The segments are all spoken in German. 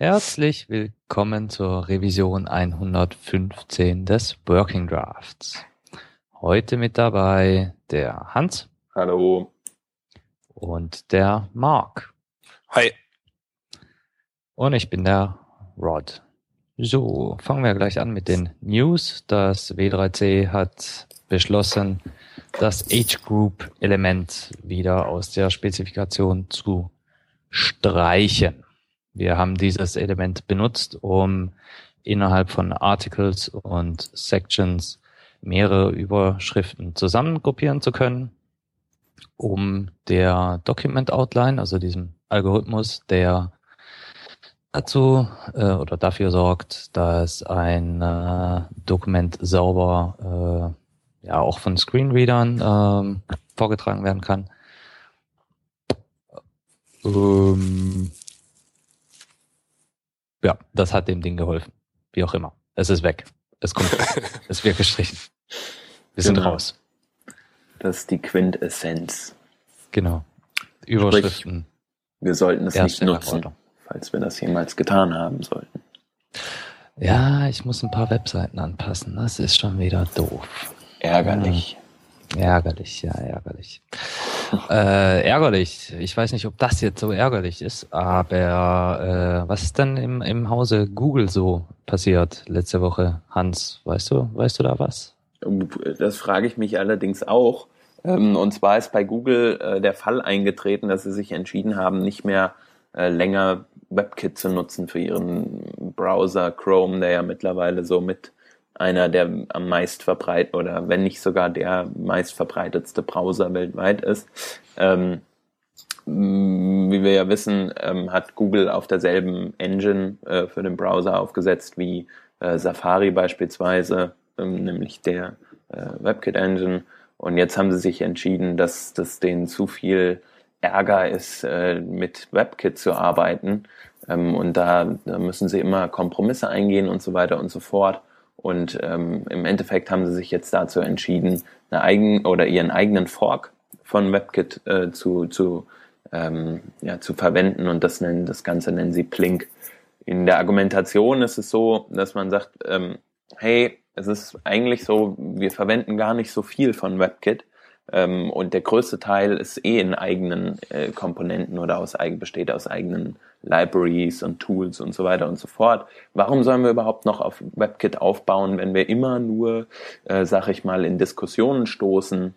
Herzlich willkommen zur Revision 115 des Working Drafts. Heute mit dabei der Hans. Hallo. Und der Mark. Hi. Und ich bin der Rod. So, fangen wir gleich an mit den News. Das W3C hat beschlossen, das Age Group Element wieder aus der Spezifikation zu streichen. Wir haben dieses Element benutzt, um innerhalb von Articles und Sections mehrere Überschriften zusammengruppieren zu können, um der Document Outline, also diesem Algorithmus, der dazu äh, oder dafür sorgt, dass ein äh, Dokument sauber äh, ja auch von Screenreadern äh, vorgetragen werden kann. Ähm, ja, das hat dem Ding geholfen. Wie auch immer. Es ist weg. Es kommt. es wird gestrichen. Wir sind Genau. raus. Das ist die Quintessenz. Genau. Überschriften. Wir sollten es nicht nutzen, falls wir das jemals getan haben sollten. Ja, ich muss ein paar Webseiten anpassen. Das ist schon wieder doof. Ärgerlich. Ärgerlich, ja, ärgerlich. äh, ärgerlich. Ich weiß nicht, ob das jetzt so ärgerlich ist, aber äh, was ist denn im, im Hause Google so passiert letzte Woche, Hans? Weißt du, weißt du da was? Das frage ich mich allerdings auch. Ähm, Und zwar ist bei Google äh, der Fall eingetreten, dass sie sich entschieden haben, nicht mehr äh, länger WebKit zu nutzen für ihren Browser Chrome, der ja mittlerweile so mit einer der am meist verbreitet oder wenn nicht sogar der meist verbreitetste Browser weltweit ist. Ähm, wie wir ja wissen, ähm, hat Google auf derselben Engine äh, für den Browser aufgesetzt wie äh, Safari beispielsweise, ähm, nämlich der äh, WebKit Engine. Und jetzt haben sie sich entschieden, dass das denen zu viel Ärger ist, äh, mit WebKit zu arbeiten. Ähm, und da, da müssen sie immer Kompromisse eingehen und so weiter und so fort. Und ähm, im Endeffekt haben sie sich jetzt dazu entschieden, eine eigen oder ihren eigenen Fork von WebKit äh, zu, zu, ähm, ja, zu verwenden und das nennen das Ganze nennen sie Plink. In der Argumentation ist es so, dass man sagt, ähm, hey, es ist eigentlich so, wir verwenden gar nicht so viel von WebKit. Ähm, und der größte Teil ist eh in eigenen äh, Komponenten oder aus eigen, besteht aus eigenen Libraries und Tools und so weiter und so fort. Warum sollen wir überhaupt noch auf WebKit aufbauen, wenn wir immer nur, äh, sag ich mal, in Diskussionen stoßen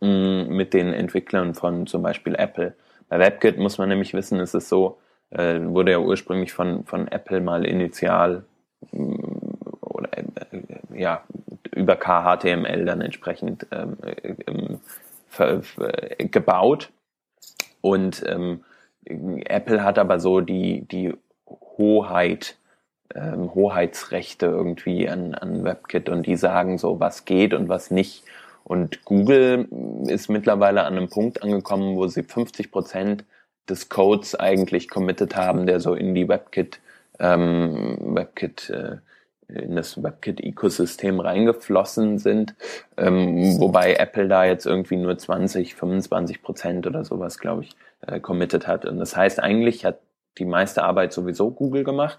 mh, mit den Entwicklern von zum Beispiel Apple? Bei WebKit muss man nämlich wissen, ist es so, äh, wurde ja ursprünglich von, von Apple mal initial mh, oder äh, ja über KHTML dann entsprechend ähm, äh, ähm, ver, gebaut und ähm, Apple hat aber so die die Hoheit ähm, Hoheitsrechte irgendwie an, an WebKit und die sagen so, was geht und was nicht. Und Google ist mittlerweile an einem Punkt angekommen, wo sie 50 Prozent des Codes eigentlich committed haben, der so in die WebKit, ähm, WebKit äh, in das WebKit-Ökosystem reingeflossen sind, ähm, wobei Apple da jetzt irgendwie nur 20, 25 Prozent oder sowas, glaube ich, äh, committed hat. Und das heißt, eigentlich hat die meiste Arbeit sowieso Google gemacht,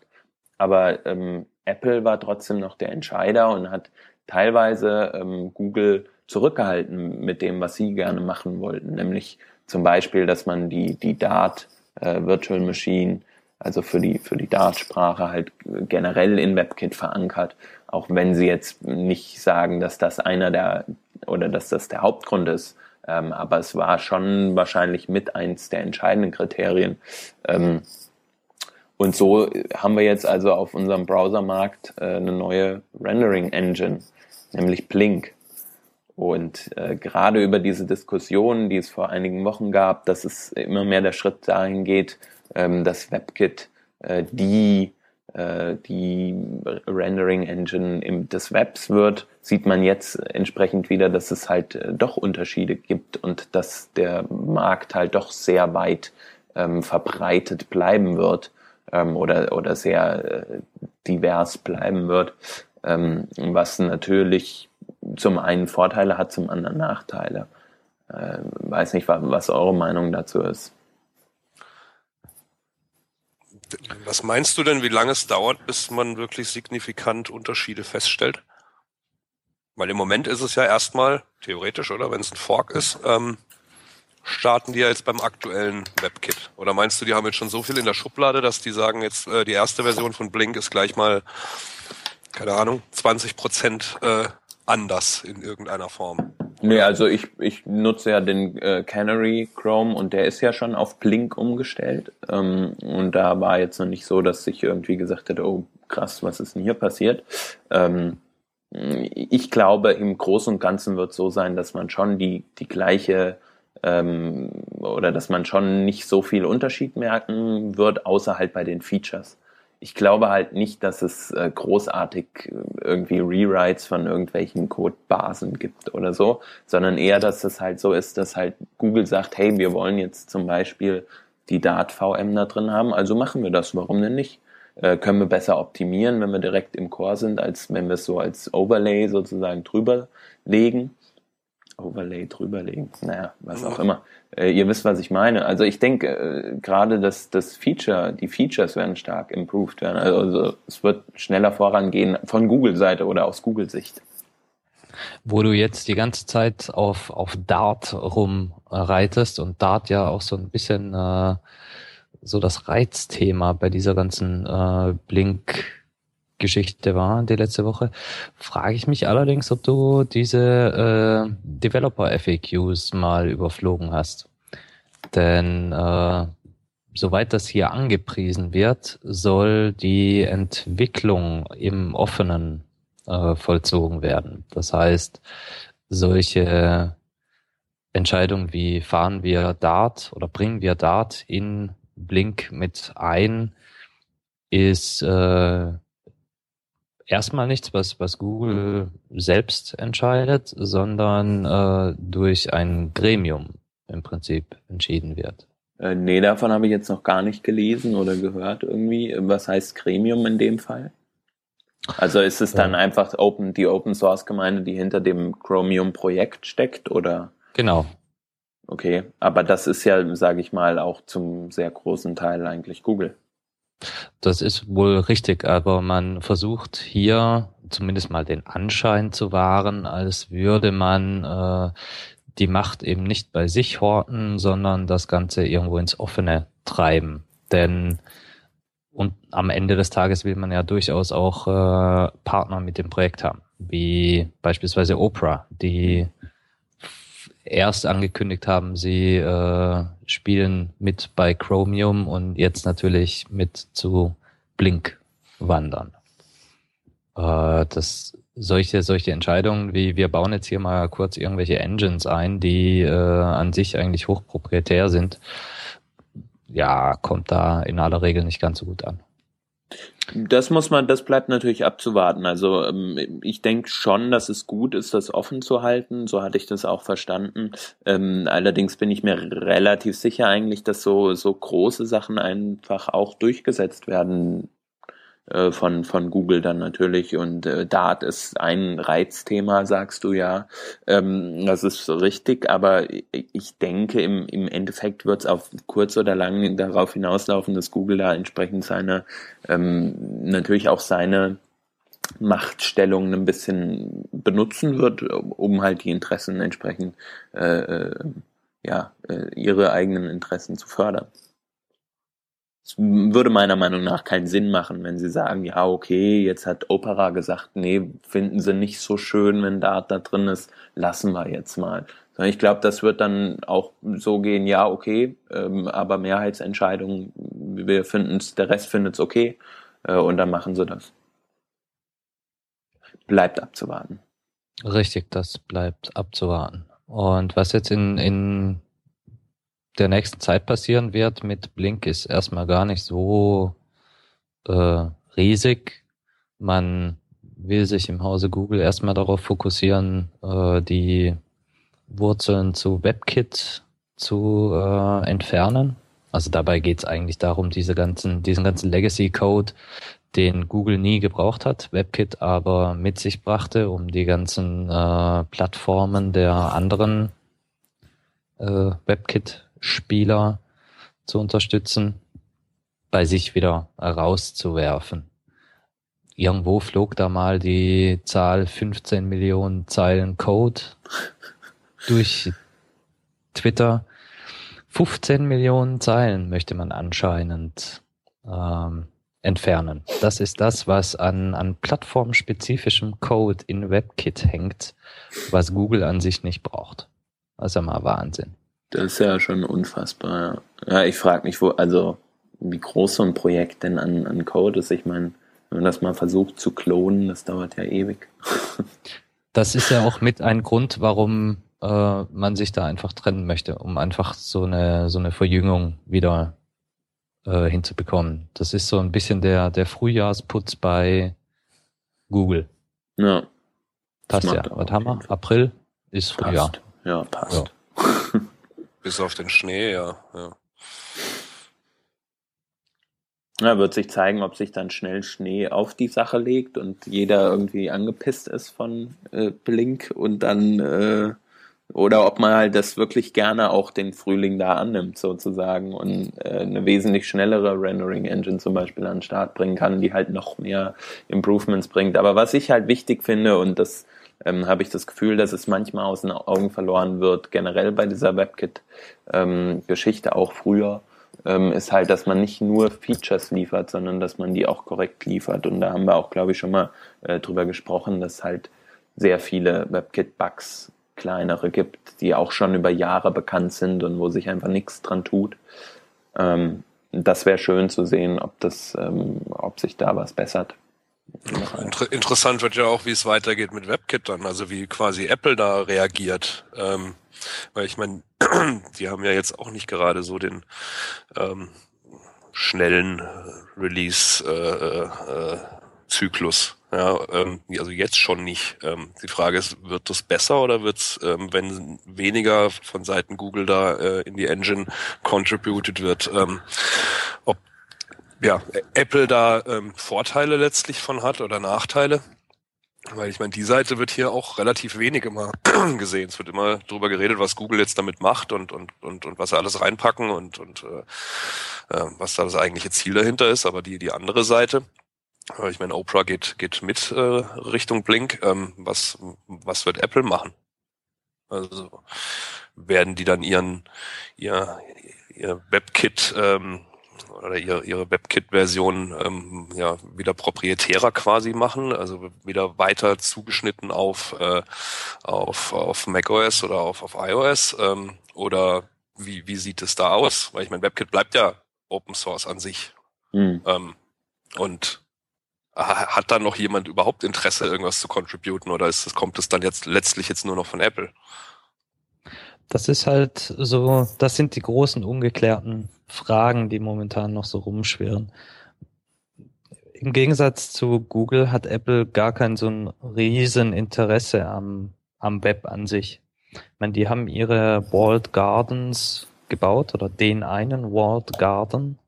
aber ähm, Apple war trotzdem noch der Entscheider und hat teilweise ähm, Google zurückgehalten mit dem, was sie gerne machen wollten, nämlich zum Beispiel, dass man die, die Dart äh, Virtual Machine also für die, für die Dart-Sprache halt generell in WebKit verankert, auch wenn sie jetzt nicht sagen, dass das einer der oder dass das der Hauptgrund ist. Ähm, aber es war schon wahrscheinlich mit eins der entscheidenden Kriterien. Ähm, und so haben wir jetzt also auf unserem Browsermarkt äh, eine neue Rendering-Engine, nämlich Blink. Und äh, gerade über diese Diskussion, die es vor einigen Wochen gab, dass es immer mehr der Schritt dahin geht, ähm, dass WebKit äh, die äh, die Rendering Engine des Webs wird, sieht man jetzt entsprechend wieder, dass es halt äh, doch Unterschiede gibt und dass der Markt halt doch sehr weit ähm, verbreitet bleiben wird ähm, oder, oder sehr äh, divers bleiben wird, ähm, was natürlich zum einen Vorteile hat, zum anderen Nachteile. Ähm, weiß nicht, was eure Meinung dazu ist. Was meinst du denn, wie lange es dauert, bis man wirklich signifikant Unterschiede feststellt? Weil im Moment ist es ja erstmal, theoretisch, oder, wenn es ein Fork ist, ähm, starten die ja jetzt beim aktuellen WebKit? Oder meinst du, die haben jetzt schon so viel in der Schublade, dass die sagen, jetzt äh, die erste Version von Blink ist gleich mal, keine Ahnung, 20 Prozent äh, anders in irgendeiner Form? Nee, also ich, ich nutze ja den äh, Canary Chrome und der ist ja schon auf Blink umgestellt. Ähm, und da war jetzt noch nicht so, dass ich irgendwie gesagt hätte, oh krass, was ist denn hier passiert? Ähm, ich glaube, im Großen und Ganzen wird es so sein, dass man schon die, die gleiche ähm, oder dass man schon nicht so viel Unterschied merken wird, außer halt bei den Features. Ich glaube halt nicht, dass es äh, großartig äh, irgendwie Rewrites von irgendwelchen Codebasen gibt oder so, sondern eher, dass es halt so ist, dass halt Google sagt, hey, wir wollen jetzt zum Beispiel die Dart VM da drin haben, also machen wir das, warum denn nicht? Äh, können wir besser optimieren, wenn wir direkt im Core sind, als wenn wir es so als Overlay sozusagen drüber legen. Overlay drüberlegen, naja, was auch immer. Äh, ihr wisst, was ich meine. Also ich denke, äh, gerade das, das Feature, die Features werden stark improved werden. Also, also es wird schneller vorangehen von Google-Seite oder aus Google-Sicht. Wo du jetzt die ganze Zeit auf, auf Dart rumreitest und Dart ja auch so ein bisschen äh, so das Reizthema bei dieser ganzen äh, Blink Geschichte war, die letzte Woche, frage ich mich allerdings, ob du diese äh, Developer FAQs mal überflogen hast. Denn äh, soweit das hier angepriesen wird, soll die Entwicklung im Offenen äh, vollzogen werden. Das heißt, solche Entscheidungen wie fahren wir Dart oder bringen wir Dart in Blink mit ein, ist äh, erstmal nichts, was, was Google selbst entscheidet, sondern äh, durch ein Gremium im Prinzip entschieden wird. Äh, nee, davon habe ich jetzt noch gar nicht gelesen oder gehört irgendwie. Was heißt Gremium in dem Fall? Also ist es dann ja. einfach Open, die Open Source Gemeinde, die hinter dem Chromium Projekt steckt oder? Genau. Okay, aber das ist ja, sage ich mal, auch zum sehr großen Teil eigentlich Google. Das ist wohl richtig, aber man versucht hier zumindest mal den Anschein zu wahren, als würde man äh, die Macht eben nicht bei sich horten, sondern das Ganze irgendwo ins Offene treiben. Denn und am Ende des Tages will man ja durchaus auch äh, Partner mit dem Projekt haben, wie beispielsweise Oprah, die erst angekündigt haben, sie äh, spielen mit bei Chromium und jetzt natürlich mit zu Blink wandern. Äh, das solche solche Entscheidungen wie wir bauen jetzt hier mal kurz irgendwelche Engines ein, die äh, an sich eigentlich hochproprietär sind, ja, kommt da in aller Regel nicht ganz so gut an. Das muss man, das bleibt natürlich abzuwarten. Also ähm, ich denke schon, dass es gut ist, das offen zu halten. So hatte ich das auch verstanden. Ähm, allerdings bin ich mir relativ sicher eigentlich, dass so so große Sachen einfach auch durchgesetzt werden äh, von, von Google dann natürlich. Und äh, Dart ist ein Reizthema, sagst du ja. Ähm, das ist richtig, aber ich denke, im, im Endeffekt wird es auf kurz oder lang darauf hinauslaufen, dass Google da entsprechend seine, ähm, natürlich auch seine Machtstellung ein bisschen benutzen wird, um halt die Interessen entsprechend, äh, äh ja, äh, ihre eigenen Interessen zu fördern. Es würde meiner Meinung nach keinen Sinn machen, wenn sie sagen, ja, okay, jetzt hat Opera gesagt, nee, finden sie nicht so schön, wenn Dart da drin ist, lassen wir jetzt mal. Ich glaube, das wird dann auch so gehen, ja, okay, ähm, aber Mehrheitsentscheidung, wir finden es, der Rest findet es okay äh, und dann machen sie das. Bleibt abzuwarten. Richtig, das bleibt abzuwarten. Und was jetzt in, in der nächsten Zeit passieren wird mit Blink ist erstmal gar nicht so äh, riesig. Man will sich im Hause Google erstmal darauf fokussieren, äh, die Wurzeln zu WebKit zu äh, entfernen. Also dabei geht es eigentlich darum, diese ganzen, diesen ganzen Legacy-Code, den Google nie gebraucht hat, WebKit aber mit sich brachte, um die ganzen äh, Plattformen der anderen äh, WebKit Spieler zu unterstützen. bei sich wieder rauszuwerfen. Irgendwo flog da mal die Zahl 15 Millionen Zeilen Code durch Twitter. 15 Millionen Zeilen möchte man anscheinend ähm, entfernen. Das ist das, was an, an plattformspezifischem Code in WebKit hängt, was Google an sich nicht braucht. Das ist ja mal Wahnsinn. Das ist ja schon unfassbar. Ja, ich frage mich, wo, also wie groß so ein Projekt denn an, an Code ist. Ich meine, wenn man das mal versucht zu klonen, das dauert ja ewig. das ist ja auch mit ein Grund, warum äh, man sich da einfach trennen möchte, um einfach so eine so eine Verjüngung wieder äh, hinzubekommen. Das ist so ein bisschen der, der Frühjahrsputz bei Google. Ja. Passt ja. Was haben wir? April ist Frühjahr. Passt. Ja, passt. Ja. Bis auf den Schnee, ja. ja. Ja, wird sich zeigen, ob sich dann schnell Schnee auf die Sache legt und jeder irgendwie angepisst ist von äh, Blink und dann äh, oder ob man halt das wirklich gerne auch den Frühling da annimmt, sozusagen, und äh, eine wesentlich schnellere Rendering-Engine zum Beispiel an den Start bringen kann, die halt noch mehr Improvements bringt. Aber was ich halt wichtig finde, und das ähm, habe ich das Gefühl, dass es manchmal aus den Augen verloren wird, generell bei dieser WebKit-Geschichte, ähm, auch früher, ähm, ist halt, dass man nicht nur Features liefert, sondern dass man die auch korrekt liefert. Und da haben wir auch, glaube ich, schon mal äh, drüber gesprochen, dass halt sehr viele WebKit-Bugs kleinere gibt, die auch schon über Jahre bekannt sind und wo sich einfach nichts dran tut. Ähm, das wäre schön zu sehen, ob das, ähm, ob sich da was bessert. Inter interessant wird ja auch, wie es weitergeht mit WebKit dann, also wie quasi Apple da reagiert. Ähm, weil ich meine, die haben ja jetzt auch nicht gerade so den ähm, schnellen Release-Zyklus. Äh, äh, ja, ähm, also jetzt schon nicht. Ähm, die Frage ist, wird das besser oder wird es, ähm, wenn weniger von Seiten Google da äh, in die Engine contributed wird, ähm, ob ja, Apple da ähm, Vorteile letztlich von hat oder Nachteile? Weil ich meine, die Seite wird hier auch relativ wenig immer gesehen. Es wird immer darüber geredet, was Google jetzt damit macht und, und, und, und was sie alles reinpacken und, und äh, äh was da das eigentliche Ziel dahinter ist. Aber die, die andere Seite, ich meine, Oprah geht, geht mit äh, Richtung Blink. Ähm, was, was wird Apple machen? Also werden die dann ihren ihr, ihr WebKit ähm, oder ihre, ihre WebKit-Version ähm, ja wieder proprietärer quasi machen, also wieder weiter zugeschnitten auf äh, auf auf macOS oder auf auf iOS ähm, oder wie wie sieht es da aus? Weil ich meine, WebKit bleibt ja Open Source an sich mhm. ähm, und hat da noch jemand überhaupt Interesse, irgendwas zu contributen oder ist das, kommt es dann jetzt letztlich jetzt nur noch von Apple? Das ist halt so, das sind die großen ungeklärten Fragen, die momentan noch so rumschwirren. Im Gegensatz zu Google hat Apple gar kein so ein riesen Interesse am, am Web an sich. Ich meine, die haben ihre Walled Gardens gebaut oder den einen Walled Garden.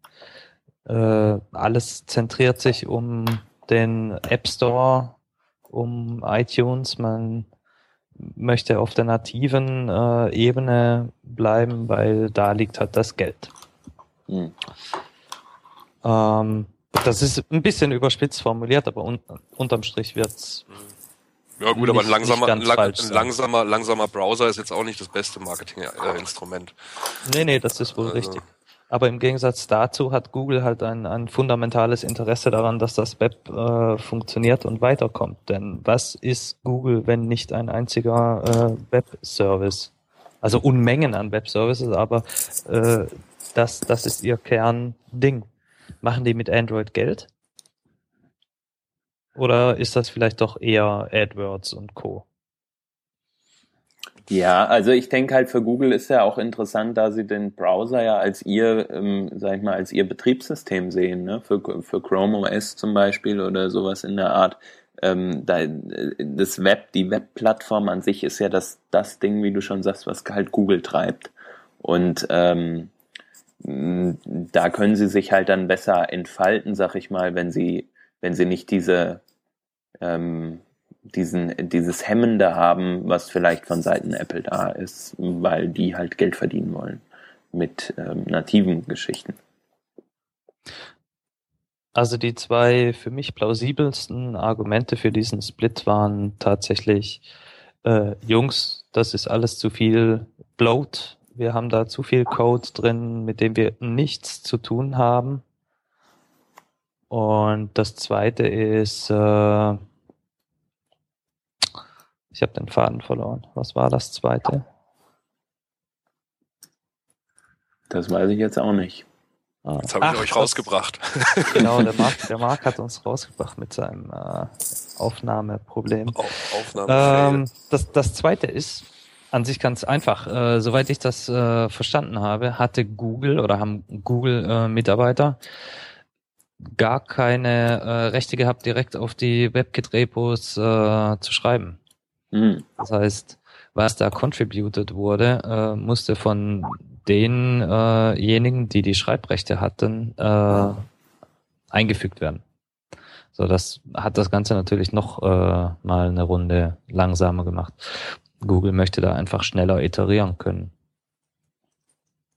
Äh, alles zentriert sich um den App Store, um iTunes. Man möchte auf der nativen äh, Ebene bleiben, weil da liegt halt das Geld. Mhm. Ähm, das ist ein bisschen überspitzt formuliert, aber un unterm Strich wird's. Ja gut, aber ein langsamer, lang, ein langsamer, langsamer Browser ist jetzt auch nicht das beste Marketinginstrument. Nee, nee, das ist wohl also. richtig. Aber im Gegensatz dazu hat Google halt ein, ein fundamentales Interesse daran, dass das Web äh, funktioniert und weiterkommt. Denn was ist Google, wenn nicht ein einziger äh, Web-Service? Also Unmengen an Web-Services, aber äh, das, das ist ihr Kernding. Machen die mit Android Geld? Oder ist das vielleicht doch eher AdWords und Co.? Ja, also ich denke halt für Google ist ja auch interessant, da sie den Browser ja als ihr, ähm, sag ich mal, als ihr Betriebssystem sehen, ne? Für, für Chrome OS zum Beispiel oder sowas in der Art. Ähm, da, das Web, die Webplattform an sich ist ja das, das Ding, wie du schon sagst, was halt Google treibt. Und ähm, da können sie sich halt dann besser entfalten, sag ich mal, wenn sie, wenn sie nicht diese ähm, diesen, dieses Hemmende haben, was vielleicht von Seiten Apple da ist, weil die halt Geld verdienen wollen mit ähm, nativen Geschichten. Also die zwei für mich plausibelsten Argumente für diesen Split waren tatsächlich, äh, Jungs, das ist alles zu viel Bloat. Wir haben da zu viel Code drin, mit dem wir nichts zu tun haben. Und das zweite ist, äh, ich habe den Faden verloren. Was war das zweite? Das weiß ich jetzt auch nicht. Ah. Jetzt habe ich euch rausgebracht. Genau, der Marc, der Marc hat uns rausgebracht mit seinem äh, Aufnahmeproblem. Aufnahme ähm, das, das zweite ist an sich ganz einfach. Äh, soweit ich das äh, verstanden habe, hatte Google oder haben Google-Mitarbeiter gar keine äh, Rechte gehabt, direkt auf die WebKit-Repos äh, zu schreiben. Mhm. Das heißt, was da contributed wurde, äh, musste von denjenigen, äh die die Schreibrechte hatten, äh, eingefügt werden. So, das hat das Ganze natürlich noch äh, mal eine Runde langsamer gemacht. Google möchte da einfach schneller iterieren können.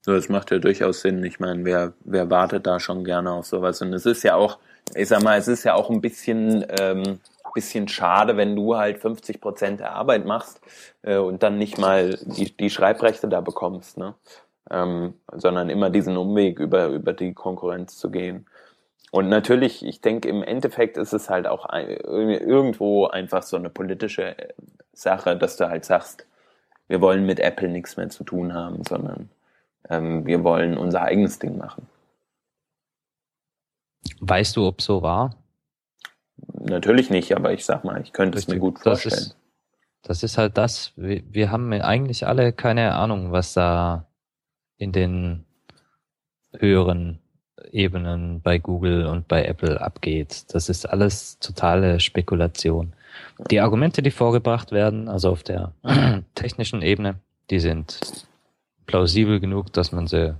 So, das macht ja durchaus Sinn. Ich meine, wer, wer wartet da schon gerne auf sowas? Und es ist ja auch, ich sag mal, es ist ja auch ein bisschen, ähm, bisschen schade, wenn du halt 50 Prozent der Arbeit machst äh, und dann nicht mal die, die Schreibrechte da bekommst. Ne? ähm, sondern immer diesen Umweg über, über die Konkurrenz zu gehen. Und natürlich, ich denke, im Endeffekt ist es halt auch irgendwo einfach so eine politische äh, Sache, dass du halt sagst, wir wollen mit Apple nichts mehr zu tun haben, sondern ähm, wir wollen unser eigenes Ding machen. Weißt du, ob so war? Natürlich nicht, aber ich sag mal, ich könnte Richtig. es mir gut vorstellen. Das ist, das ist halt das. Wir, wir haben eigentlich alle keine Ahnung, was da in den höheren Ebenen bei Google und bei Apple abgeht. Das ist alles totale Spekulation. Die Argumente, die vorgebracht werden, also auf der technischen Ebene, die sind plausibel genug, dass man sie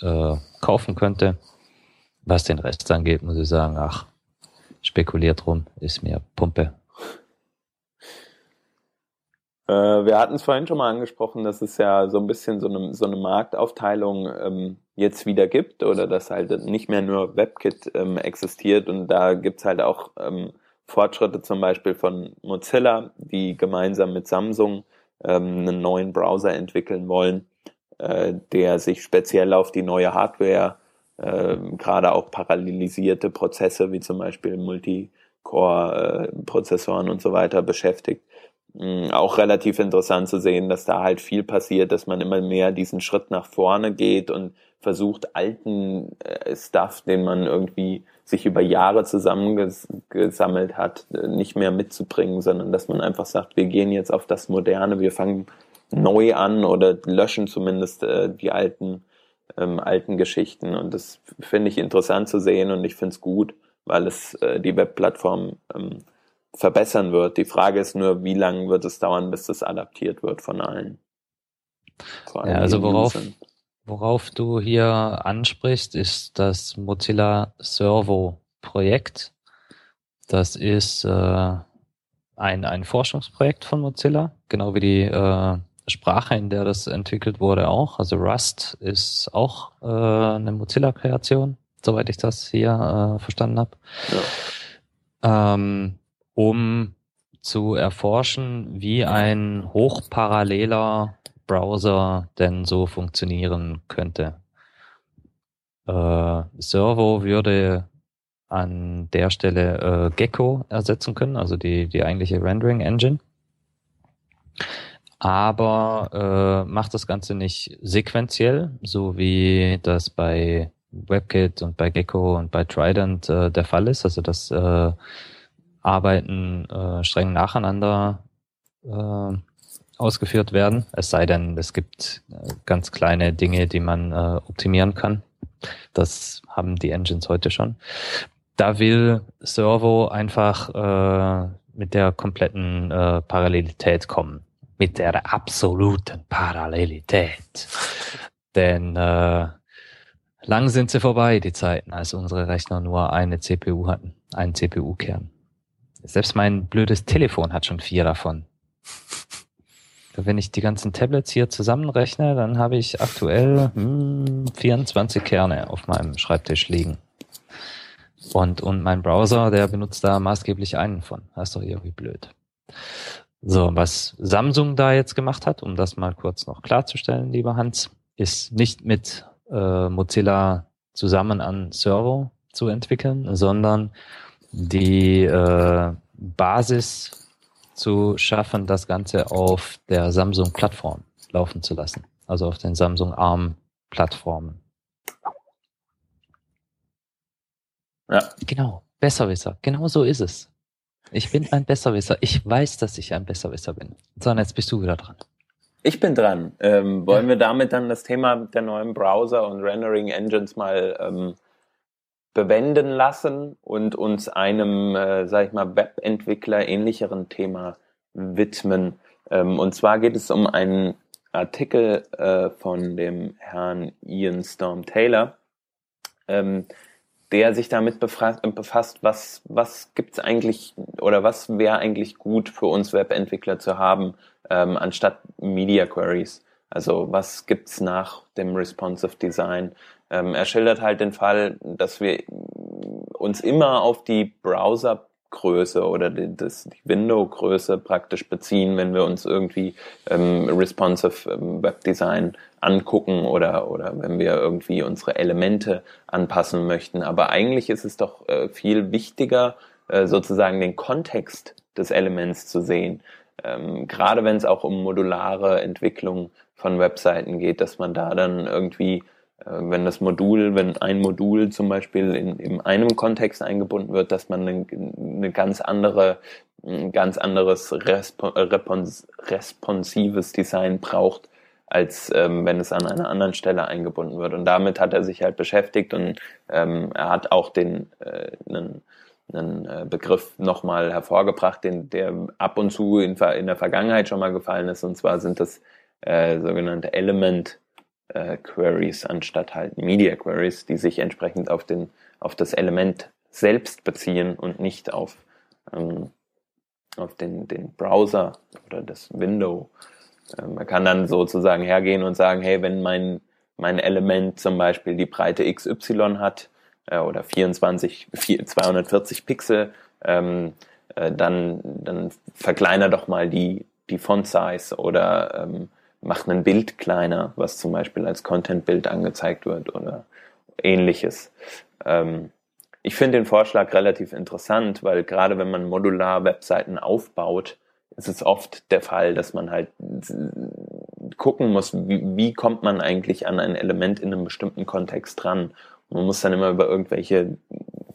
äh, kaufen könnte. Was den Rest angeht, muss ich sagen, ach, spekuliert rum, ist mir Pumpe. Äh, wir hatten es vorhin schon mal angesprochen, dass es ja so ein bisschen so eine, so eine Marktaufteilung ähm, jetzt wieder gibt oder dass halt nicht mehr nur WebKit ähm, existiert und da gibt's halt auch ähm, Fortschritte zum Beispiel von Mozilla, die gemeinsam mit Samsung ähm, einen neuen Browser entwickeln wollen, äh, der sich speziell auf die neue Hardware, äh, gerade auch parallelisierte Prozesse wie zum Beispiel Multicore-Prozessoren und so weiter beschäftigt. Mm, auch relativ interessant zu sehen, dass da halt viel passiert, dass man immer mehr diesen Schritt nach vorne geht und versucht, alten äh, Stuff, den man irgendwie sich über Jahre zusammengesammelt hat, äh, nicht mehr mitzubringen, sondern dass man einfach sagt, wir gehen jetzt auf das Moderne, wir fangen neu an oder löschen zumindest äh, die alten, ähm, alten Geschichten. Und das finde ich interessant zu sehen und ich finde es gut, weil es äh, die Webplattform ähm, verbessern wird. Die Frage ist nur, wie lange wird es dauern, bis das adaptiert wird von allen. Ja, also worauf, worauf du hier ansprichst, ist das Mozilla Servo Projekt. Das ist äh, ein, ein Forschungsprojekt von Mozilla, genau wie die äh, Sprache, in der das entwickelt wurde, auch. Also Rust ist auch äh, eine Mozilla-Kreation, soweit ich das hier äh, verstanden habe. Ja. Ähm, um zu erforschen, wie ein hochparalleler Browser denn so funktionieren könnte. Äh, Servo würde an der Stelle äh, Gecko ersetzen können, also die, die eigentliche Rendering Engine. Aber äh, macht das Ganze nicht sequenziell, so wie das bei WebKit und bei Gecko und bei Trident äh, der Fall ist. Also das äh, Arbeiten äh, streng nacheinander äh, ausgeführt werden. Es sei denn, es gibt äh, ganz kleine Dinge, die man äh, optimieren kann. Das haben die Engines heute schon. Da will Servo einfach äh, mit der kompletten äh, Parallelität kommen. Mit der absoluten Parallelität. Denn äh, lang sind sie vorbei, die Zeiten, als unsere Rechner nur eine CPU hatten, einen CPU-Kern. Selbst mein blödes Telefon hat schon vier davon. Wenn ich die ganzen Tablets hier zusammenrechne, dann habe ich aktuell hm, 24 Kerne auf meinem Schreibtisch liegen. Und, und mein Browser, der benutzt da maßgeblich einen von. Das ist doch irgendwie blöd. So, was Samsung da jetzt gemacht hat, um das mal kurz noch klarzustellen, lieber Hans, ist nicht mit äh, Mozilla zusammen an Servo zu entwickeln, sondern die äh, Basis zu schaffen, das Ganze auf der Samsung-Plattform laufen zu lassen. Also auf den Samsung ARM-Plattformen. Ja. Genau. Besserwisser. Genau so ist es. Ich bin ein Besserwisser. Ich weiß, dass ich ein Besserwisser bin. So, und jetzt bist du wieder dran. Ich bin dran. Ähm, wollen ja. wir damit dann das Thema der neuen Browser und Rendering Engines mal ähm, bewenden lassen und uns einem, äh, sag ich mal, Webentwickler ähnlicheren Thema widmen. Ähm, und zwar geht es um einen Artikel äh, von dem Herrn Ian Storm Taylor, ähm, der sich damit befasst, was, was gibt's eigentlich oder was wäre eigentlich gut für uns Webentwickler zu haben, ähm, anstatt Media Queries. Also was gibt's nach dem Responsive Design? Ähm, er schildert halt den Fall, dass wir uns immer auf die Browsergröße oder die, das, die Window-Größe praktisch beziehen, wenn wir uns irgendwie ähm, responsive ähm, Webdesign angucken oder, oder wenn wir irgendwie unsere Elemente anpassen möchten. Aber eigentlich ist es doch äh, viel wichtiger, äh, sozusagen den Kontext des Elements zu sehen. Ähm, gerade wenn es auch um modulare Entwicklung von Webseiten geht, dass man da dann irgendwie, wenn das Modul, wenn ein Modul zum Beispiel in, in einem Kontext eingebunden wird, dass man eine, eine ganz andere, ein ganz anderes respons responsives Design braucht, als ähm, wenn es an einer anderen Stelle eingebunden wird. Und damit hat er sich halt beschäftigt und ähm, er hat auch den äh, einen, einen äh, Begriff nochmal hervorgebracht, den, der ab und zu in, in der Vergangenheit schon mal gefallen ist. Und zwar sind das äh, sogenannte Element äh, Queries anstatt halt Media Queries, die sich entsprechend auf den auf das Element selbst beziehen und nicht auf ähm, auf den den Browser oder das Window. Äh, man kann dann sozusagen hergehen und sagen, hey, wenn mein mein Element zum Beispiel die Breite XY hat äh, oder 24 4, 240 Pixel, ähm, äh, dann dann verkleiner doch mal die die Font Size oder ähm, macht ein Bild kleiner, was zum Beispiel als Content-Bild angezeigt wird oder ähnliches. Ähm, ich finde den Vorschlag relativ interessant, weil gerade wenn man modular Webseiten aufbaut, ist es oft der Fall, dass man halt gucken muss, wie, wie kommt man eigentlich an ein Element in einem bestimmten Kontext dran. man muss dann immer über irgendwelche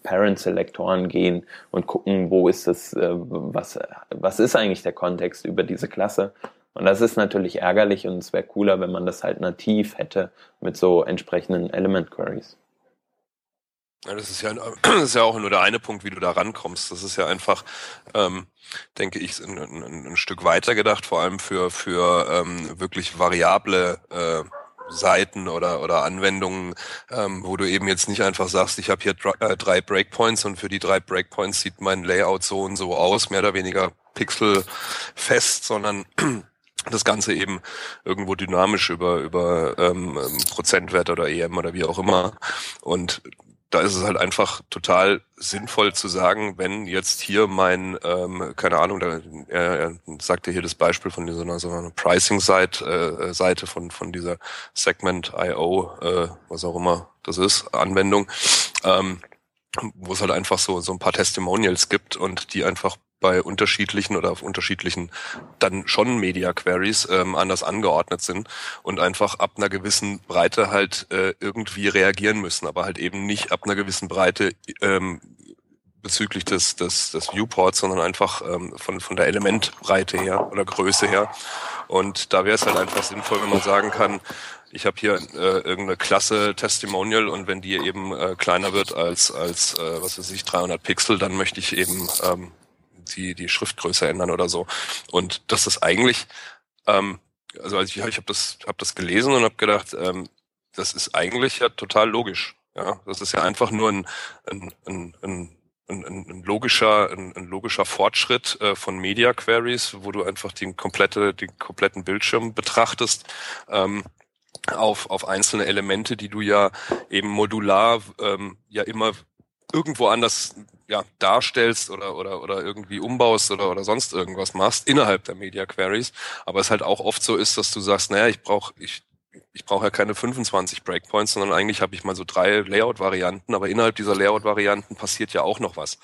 Parent-Selektoren gehen und gucken, wo ist das, äh, was, was ist eigentlich der Kontext über diese Klasse und das ist natürlich ärgerlich und es wäre cooler, wenn man das halt nativ hätte mit so entsprechenden Element Queries. Ja, das ist ja, das ist ja auch nur der eine Punkt, wie du da rankommst. Das ist ja einfach, ähm, denke ich, ein, ein, ein Stück weiter gedacht, vor allem für, für ähm, wirklich variable äh, Seiten oder, oder Anwendungen, ähm, wo du eben jetzt nicht einfach sagst, ich habe hier äh, drei Breakpoints und für die drei Breakpoints sieht mein Layout so und so aus, mehr oder weniger pixelfest, sondern das Ganze eben irgendwo dynamisch über über ähm, ähm Prozentwert oder EM oder wie auch immer. Und da ist es halt einfach total sinnvoll zu sagen, wenn jetzt hier mein, ähm, keine Ahnung, da, er, er sagte hier das Beispiel von dieser so einer Pricing-Seite äh, Seite von, von dieser Segment.io, äh, was auch immer das ist, Anwendung, ähm, wo es halt einfach so, so ein paar Testimonials gibt und die einfach bei unterschiedlichen oder auf unterschiedlichen dann schon Media Queries ähm, anders angeordnet sind und einfach ab einer gewissen Breite halt äh, irgendwie reagieren müssen, aber halt eben nicht ab einer gewissen Breite ähm, bezüglich des, des, des Viewports, sondern einfach ähm, von, von der Elementbreite her oder Größe her. Und da wäre es halt einfach sinnvoll, wenn man sagen kann, ich habe hier äh, irgendeine Klasse Testimonial und wenn die eben äh, kleiner wird als als äh, was weiß ich 300 Pixel, dann möchte ich eben ähm, die, die Schriftgröße ändern oder so. Und das ist eigentlich, ähm, also ich, ich habe das, hab das gelesen und habe gedacht, ähm, das ist eigentlich ja total logisch. Ja, das ist ja einfach nur ein, ein, ein, ein ein, ein, logischer, ein, ein logischer Fortschritt äh, von Media Queries, wo du einfach den komplette, den kompletten Bildschirm betrachtest. Ähm, auf, auf einzelne Elemente, die du ja eben modular ähm, ja immer irgendwo anders ja, darstellst oder, oder, oder irgendwie umbaust oder, oder sonst irgendwas machst innerhalb der Media Queries. Aber es halt auch oft so ist, dass du sagst, naja, ich brauche, ich, ich brauche ja keine 25 Breakpoints, sondern eigentlich habe ich mal so drei Layout-Varianten, aber innerhalb dieser Layout-Varianten passiert ja auch noch was.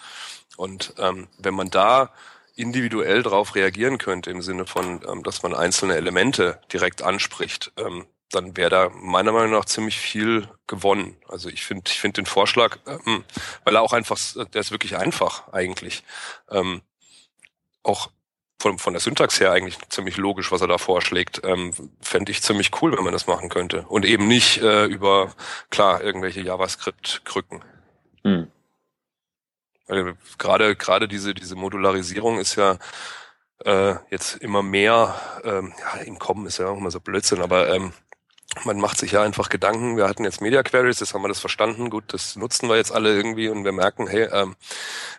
Und ähm, wenn man da individuell darauf reagieren könnte, im Sinne von, ähm, dass man einzelne Elemente direkt anspricht, ähm, dann wäre da meiner Meinung nach ziemlich viel gewonnen. Also ich finde ich finde den Vorschlag, ähm, weil er auch einfach, der ist wirklich einfach eigentlich. Ähm, auch von, von der Syntax her eigentlich ziemlich logisch, was er da vorschlägt. Ähm, Fände ich ziemlich cool, wenn man das machen könnte. Und eben nicht äh, über, klar, irgendwelche JavaScript-Krücken. Hm. Weil gerade gerade diese diese Modularisierung ist ja äh, jetzt immer mehr, ähm, ja, im Kommen ist ja auch immer so Blödsinn, aber ähm, man macht sich ja einfach Gedanken, wir hatten jetzt Media Queries, jetzt haben wir das verstanden, gut, das nutzen wir jetzt alle irgendwie und wir merken, hey, ähm,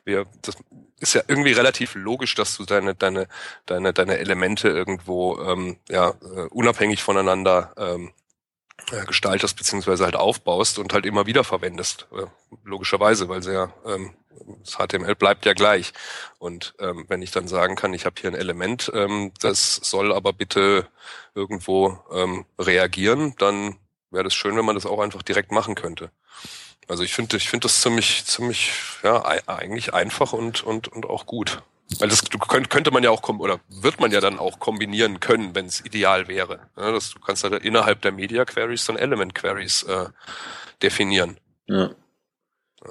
wir, das ist ja irgendwie relativ logisch, dass du deine, deine, deine, deine Elemente irgendwo ähm, ja, äh, unabhängig voneinander ähm, äh, gestaltest beziehungsweise halt aufbaust und halt immer wieder verwendest. Äh, logischerweise, weil ja ähm, das HTML bleibt ja gleich. Und ähm, wenn ich dann sagen kann, ich habe hier ein Element, ähm, das soll aber bitte irgendwo ähm, reagieren, dann wäre das schön, wenn man das auch einfach direkt machen könnte. Also ich finde, ich finde das ziemlich, ziemlich, ja, eigentlich einfach und und und auch gut. Weil das könnte man ja auch oder wird man ja dann auch kombinieren können, wenn es ideal wäre. Ja, dass du kannst halt innerhalb der Media Queries dann Element Queries äh, definieren. Ja.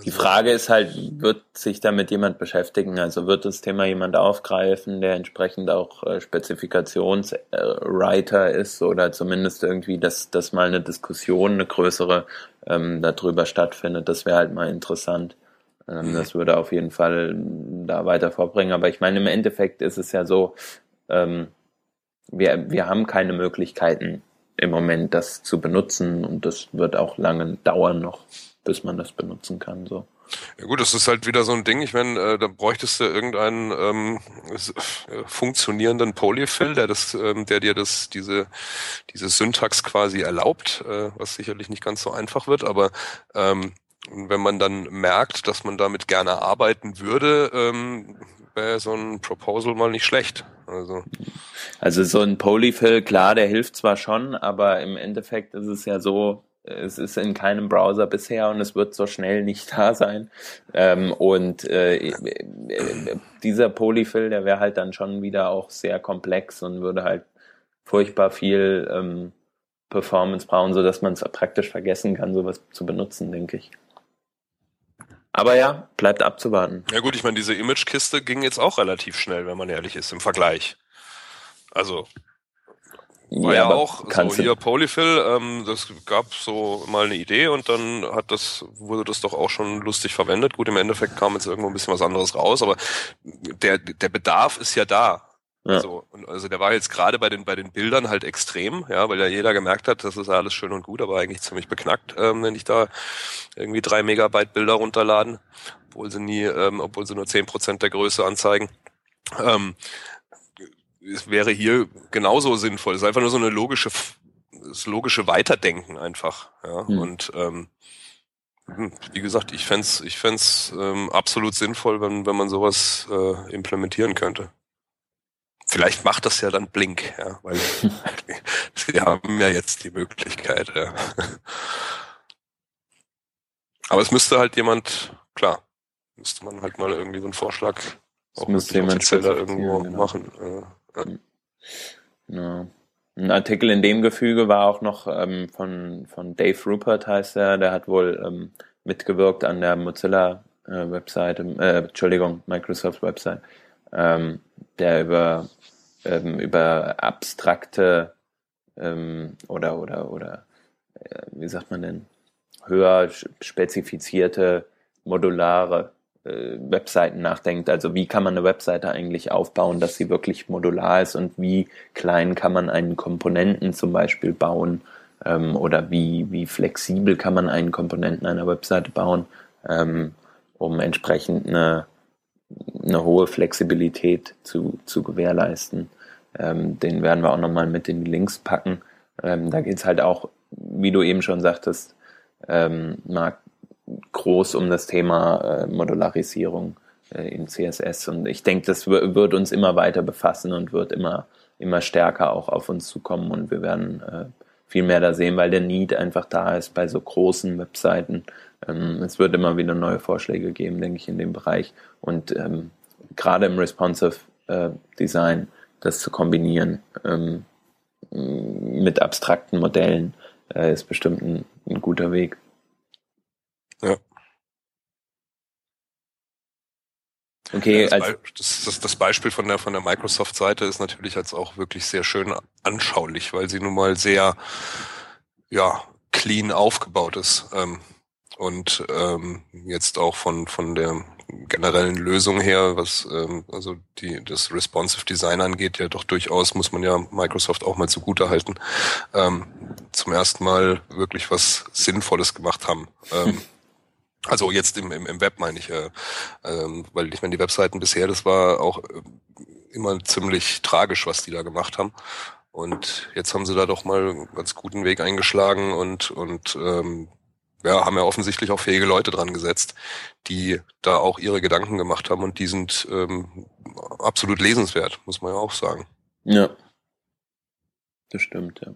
Die Frage ist halt, wird sich damit jemand beschäftigen? Also wird das Thema jemand aufgreifen, der entsprechend auch äh, Spezifikationswriter ist oder zumindest irgendwie, dass, dass mal eine Diskussion, eine größere ähm, darüber stattfindet? Das wäre halt mal interessant. Ähm, mhm. Das würde auf jeden Fall da weiter vorbringen. Aber ich meine, im Endeffekt ist es ja so, ähm, wir, wir haben keine Möglichkeiten im Moment, das zu benutzen und das wird auch lange dauern noch bis man das benutzen kann. So. Ja gut, das ist halt wieder so ein Ding. Ich meine, äh, da bräuchtest du irgendeinen ähm, äh, funktionierenden Polyfill, der das, ähm, der dir das, diese, diese Syntax quasi erlaubt, äh, was sicherlich nicht ganz so einfach wird, aber ähm, wenn man dann merkt, dass man damit gerne arbeiten würde, ähm, wäre so ein Proposal mal nicht schlecht. Also. also so ein Polyfill, klar, der hilft zwar schon, aber im Endeffekt ist es ja so, es ist in keinem Browser bisher und es wird so schnell nicht da sein. Ähm, und äh, dieser Polyfill, der wäre halt dann schon wieder auch sehr komplex und würde halt furchtbar viel ähm, Performance brauchen, so dass man es praktisch vergessen kann, sowas zu benutzen, denke ich. Aber ja, bleibt abzuwarten. Ja gut, ich meine, diese Image-Kiste ging jetzt auch relativ schnell, wenn man ehrlich ist, im Vergleich. Also war ja, ja auch so hier Polyfill, ähm, das gab so mal eine Idee und dann hat das, wurde das doch auch schon lustig verwendet. Gut, im Endeffekt kam jetzt irgendwo ein bisschen was anderes raus, aber der, der Bedarf ist ja da. Ja. So, und also der war jetzt gerade bei den bei den Bildern halt extrem, ja, weil ja jeder gemerkt hat, das ist alles schön und gut, aber eigentlich ziemlich beknackt, ähm, wenn ich da irgendwie drei Megabyte Bilder runterladen, obwohl sie nie, ähm, obwohl sie nur zehn Prozent der Größe anzeigen. es wäre hier genauso sinnvoll. Es ist einfach nur so eine logische, das logische Weiterdenken einfach. Ja? Hm. Und ähm, hm, wie gesagt, ich fände ich fänd's, ähm, absolut sinnvoll, wenn, wenn man sowas äh, implementieren könnte. Vielleicht macht das ja dann Blink, ja, weil sie haben ja jetzt die Möglichkeit. Ja. Aber es müsste halt jemand, klar, müsste man halt mal irgendwie so einen Vorschlag auch müsste jemand irgendwo genau. machen. Ja. Ein Artikel in dem Gefüge war auch noch ähm, von, von Dave Rupert heißt er, der hat wohl ähm, mitgewirkt an der Mozilla äh, Webseite, äh, Entschuldigung, Microsoft Website, ähm, der über, ähm, über abstrakte ähm, oder oder oder äh, wie sagt man denn, höher spezifizierte modulare äh, Webseiten nachdenkt. Also wie kann man eine Webseite eigentlich aufbauen, dass sie wirklich modular ist und wie klein kann man einen Komponenten zum Beispiel bauen ähm, oder wie, wie flexibel kann man einen Komponenten einer Webseite bauen, ähm, um entsprechend eine, eine hohe Flexibilität zu, zu gewährleisten. Ähm, den werden wir auch nochmal mit die Links packen. Ähm, da geht es halt auch, wie du eben schon sagtest, ähm, Marc, groß um das Thema äh, Modularisierung äh, in CSS. Und ich denke, das wird uns immer weiter befassen und wird immer, immer stärker auch auf uns zukommen und wir werden äh, viel mehr da sehen, weil der Need einfach da ist bei so großen Webseiten. Ähm, es wird immer wieder neue Vorschläge geben, denke ich, in dem Bereich. Und ähm, gerade im Responsive äh, Design das zu kombinieren ähm, mit abstrakten Modellen äh, ist bestimmt ein, ein guter Weg. Ja. Okay, ja, das, das, das, das, Beispiel von der von der Microsoft-Seite ist natürlich jetzt auch wirklich sehr schön anschaulich, weil sie nun mal sehr ja clean aufgebaut ist ähm, und ähm, jetzt auch von von der generellen Lösung her, was ähm, also die das responsive Design angeht, ja doch durchaus muss man ja Microsoft auch mal zugute halten, ähm, zum ersten Mal wirklich was Sinnvolles gemacht haben. Ähm, also jetzt im, im, im Web meine ich, äh, ähm, weil ich meine, die Webseiten bisher, das war auch äh, immer ziemlich tragisch, was die da gemacht haben. Und jetzt haben sie da doch mal einen ganz guten Weg eingeschlagen und, und ähm, ja, haben ja offensichtlich auch fähige Leute dran gesetzt, die da auch ihre Gedanken gemacht haben und die sind ähm, absolut lesenswert, muss man ja auch sagen. Ja. Das stimmt, ja.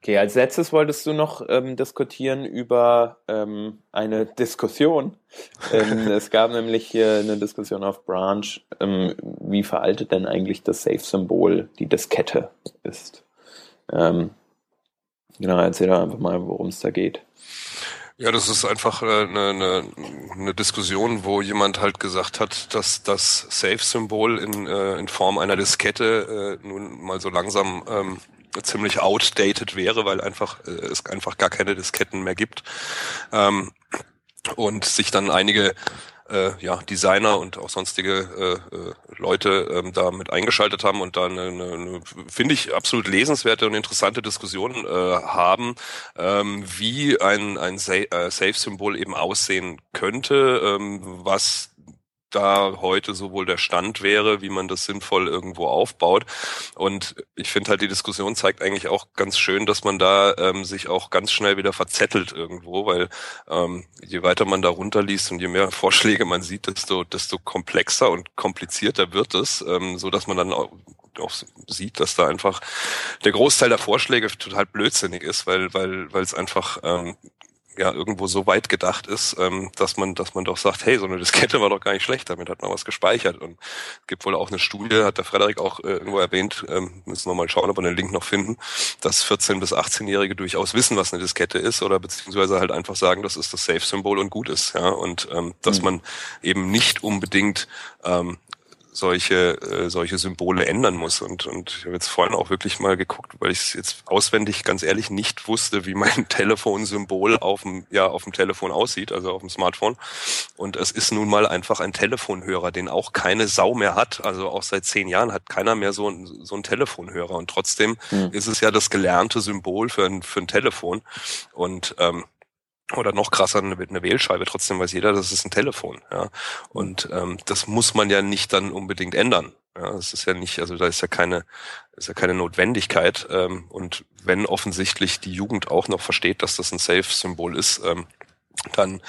Okay, als letztes wolltest du noch ähm, diskutieren über ähm, eine Diskussion. ähm, es gab nämlich hier eine Diskussion auf Branch, ähm, wie veraltet denn eigentlich das Safe-Symbol, die Diskette ist. Ähm, genau, erzähl doch einfach mal, worum es da geht. Ja, das ist einfach äh, eine, eine, eine Diskussion, wo jemand halt gesagt hat, dass das Safe-Symbol in, äh, in Form einer Diskette äh, nun mal so langsam ähm, ziemlich outdated wäre, weil einfach es einfach gar keine Disketten mehr gibt. Ähm, und sich dann einige äh, ja, Designer und auch sonstige äh, äh, Leute ähm, da mit eingeschaltet haben und da eine, eine, finde ich, absolut lesenswerte und interessante Diskussion äh, haben, ähm, wie ein, ein äh, Safe-Symbol eben aussehen könnte, ähm, was da heute sowohl der Stand wäre, wie man das sinnvoll irgendwo aufbaut. Und ich finde halt, die Diskussion zeigt eigentlich auch ganz schön, dass man da ähm, sich auch ganz schnell wieder verzettelt irgendwo, weil ähm, je weiter man da runterliest und je mehr Vorschläge man sieht, desto, desto komplexer und komplizierter wird es, ähm, so dass man dann auch auch sieht, dass da einfach der Großteil der Vorschläge total blödsinnig ist, weil weil weil es einfach ähm, ja irgendwo so weit gedacht ist, ähm, dass man, dass man doch sagt, hey, so eine Diskette war doch gar nicht schlecht, damit hat man was gespeichert. Und es gibt wohl auch eine Studie, hat der Frederik auch äh, irgendwo erwähnt, ähm, müssen wir mal schauen, ob wir den Link noch finden, dass 14- bis 18-Jährige durchaus wissen, was eine Diskette ist, oder beziehungsweise halt einfach sagen, das ist das Safe-Symbol und gut ist. Ja, und ähm, dass mhm. man eben nicht unbedingt ähm, solche, äh, solche Symbole ändern muss. Und, und ich habe jetzt vorhin auch wirklich mal geguckt, weil ich es jetzt auswendig ganz ehrlich nicht wusste, wie mein Telefonsymbol auf dem, ja, auf dem Telefon aussieht, also auf dem Smartphone. Und es ist nun mal einfach ein Telefonhörer, den auch keine Sau mehr hat. Also auch seit zehn Jahren hat keiner mehr so, ein, so einen Telefonhörer. Und trotzdem mhm. ist es ja das gelernte Symbol für ein, für ein Telefon. Und ähm, oder noch krasser eine, Wählscheibe. Trotzdem weiß jeder, das ist ein Telefon. Ja. Und ähm, das muss man ja nicht dann unbedingt ändern. Ja, das ist ja nicht, also da ist ja keine, ist ja keine Notwendigkeit. Ähm, und wenn offensichtlich die Jugend auch noch versteht, dass das ein Safe-Symbol ist, ähm, dann,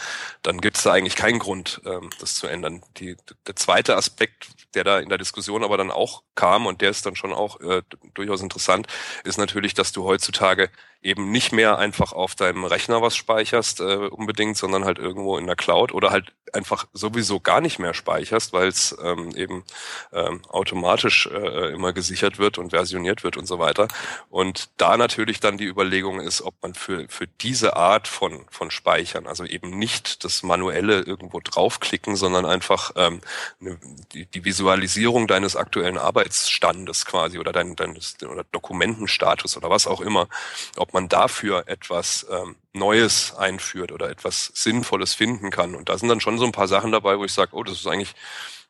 dann gibt es da eigentlich keinen Grund, ähm, das zu ändern. Die, der zweite Aspekt, der da in der Diskussion aber dann auch kam und der ist dann schon auch äh, durchaus interessant, ist natürlich, dass du heutzutage eben nicht mehr einfach auf deinem Rechner was speicherst äh, unbedingt, sondern halt irgendwo in der Cloud oder halt einfach sowieso gar nicht mehr speicherst, weil es ähm, eben ähm, automatisch äh, immer gesichert wird und versioniert wird und so weiter. Und da natürlich dann die Überlegung ist, ob man für, für diese Art von, von Speichern, also eben nicht das manuelle irgendwo draufklicken, sondern einfach ähm, ne, die, die Visualisierung deines aktuellen Arbeitsstandes quasi oder dein, deines oder Dokumentenstatus oder was auch immer, ob ob man dafür etwas ähm, Neues einführt oder etwas Sinnvolles finden kann. Und da sind dann schon so ein paar Sachen dabei, wo ich sage, oh, das ist eigentlich,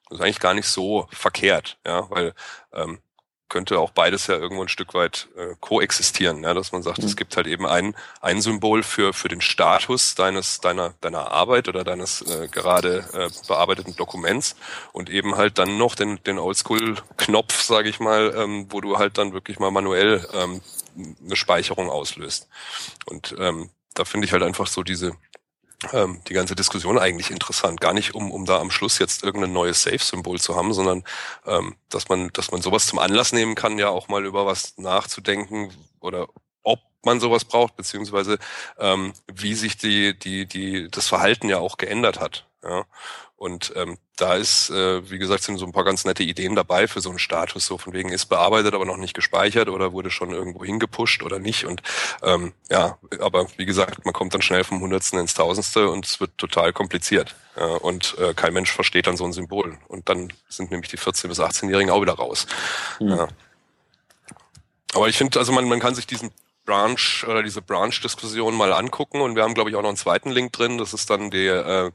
das ist eigentlich gar nicht so verkehrt, ja, weil ähm, könnte auch beides ja irgendwo ein Stück weit äh, koexistieren, ja, dass man sagt, mhm. es gibt halt eben ein, ein Symbol für, für den Status deines, deiner, deiner Arbeit oder deines äh, gerade äh, bearbeiteten Dokuments und eben halt dann noch den, den Oldschool-Knopf, sage ich mal, ähm, wo du halt dann wirklich mal manuell ähm, eine Speicherung auslöst. Und ähm, da finde ich halt einfach so diese, ähm, die ganze Diskussion eigentlich interessant. Gar nicht, um, um da am Schluss jetzt irgendein neues Safe-Symbol zu haben, sondern ähm, dass man, dass man sowas zum Anlass nehmen kann, ja auch mal über was nachzudenken oder ob man sowas braucht, beziehungsweise ähm, wie sich die, die, die, das Verhalten ja auch geändert hat. Ja. Und ähm, da ist, äh, wie gesagt, sind so ein paar ganz nette Ideen dabei für so einen Status, so von wegen ist bearbeitet, aber noch nicht gespeichert oder wurde schon irgendwo hingepusht oder nicht. Und ähm, ja, aber wie gesagt, man kommt dann schnell vom Hundertsten ins Tausendste und es wird total kompliziert. Ja, und äh, kein Mensch versteht dann so ein Symbol. Und dann sind nämlich die 14- bis 18-Jährigen auch wieder raus. Mhm. Ja. Aber ich finde, also man, man kann sich diesen Branch oder diese Branch-Diskussion mal angucken und wir haben, glaube ich, auch noch einen zweiten Link drin. Das ist dann der äh,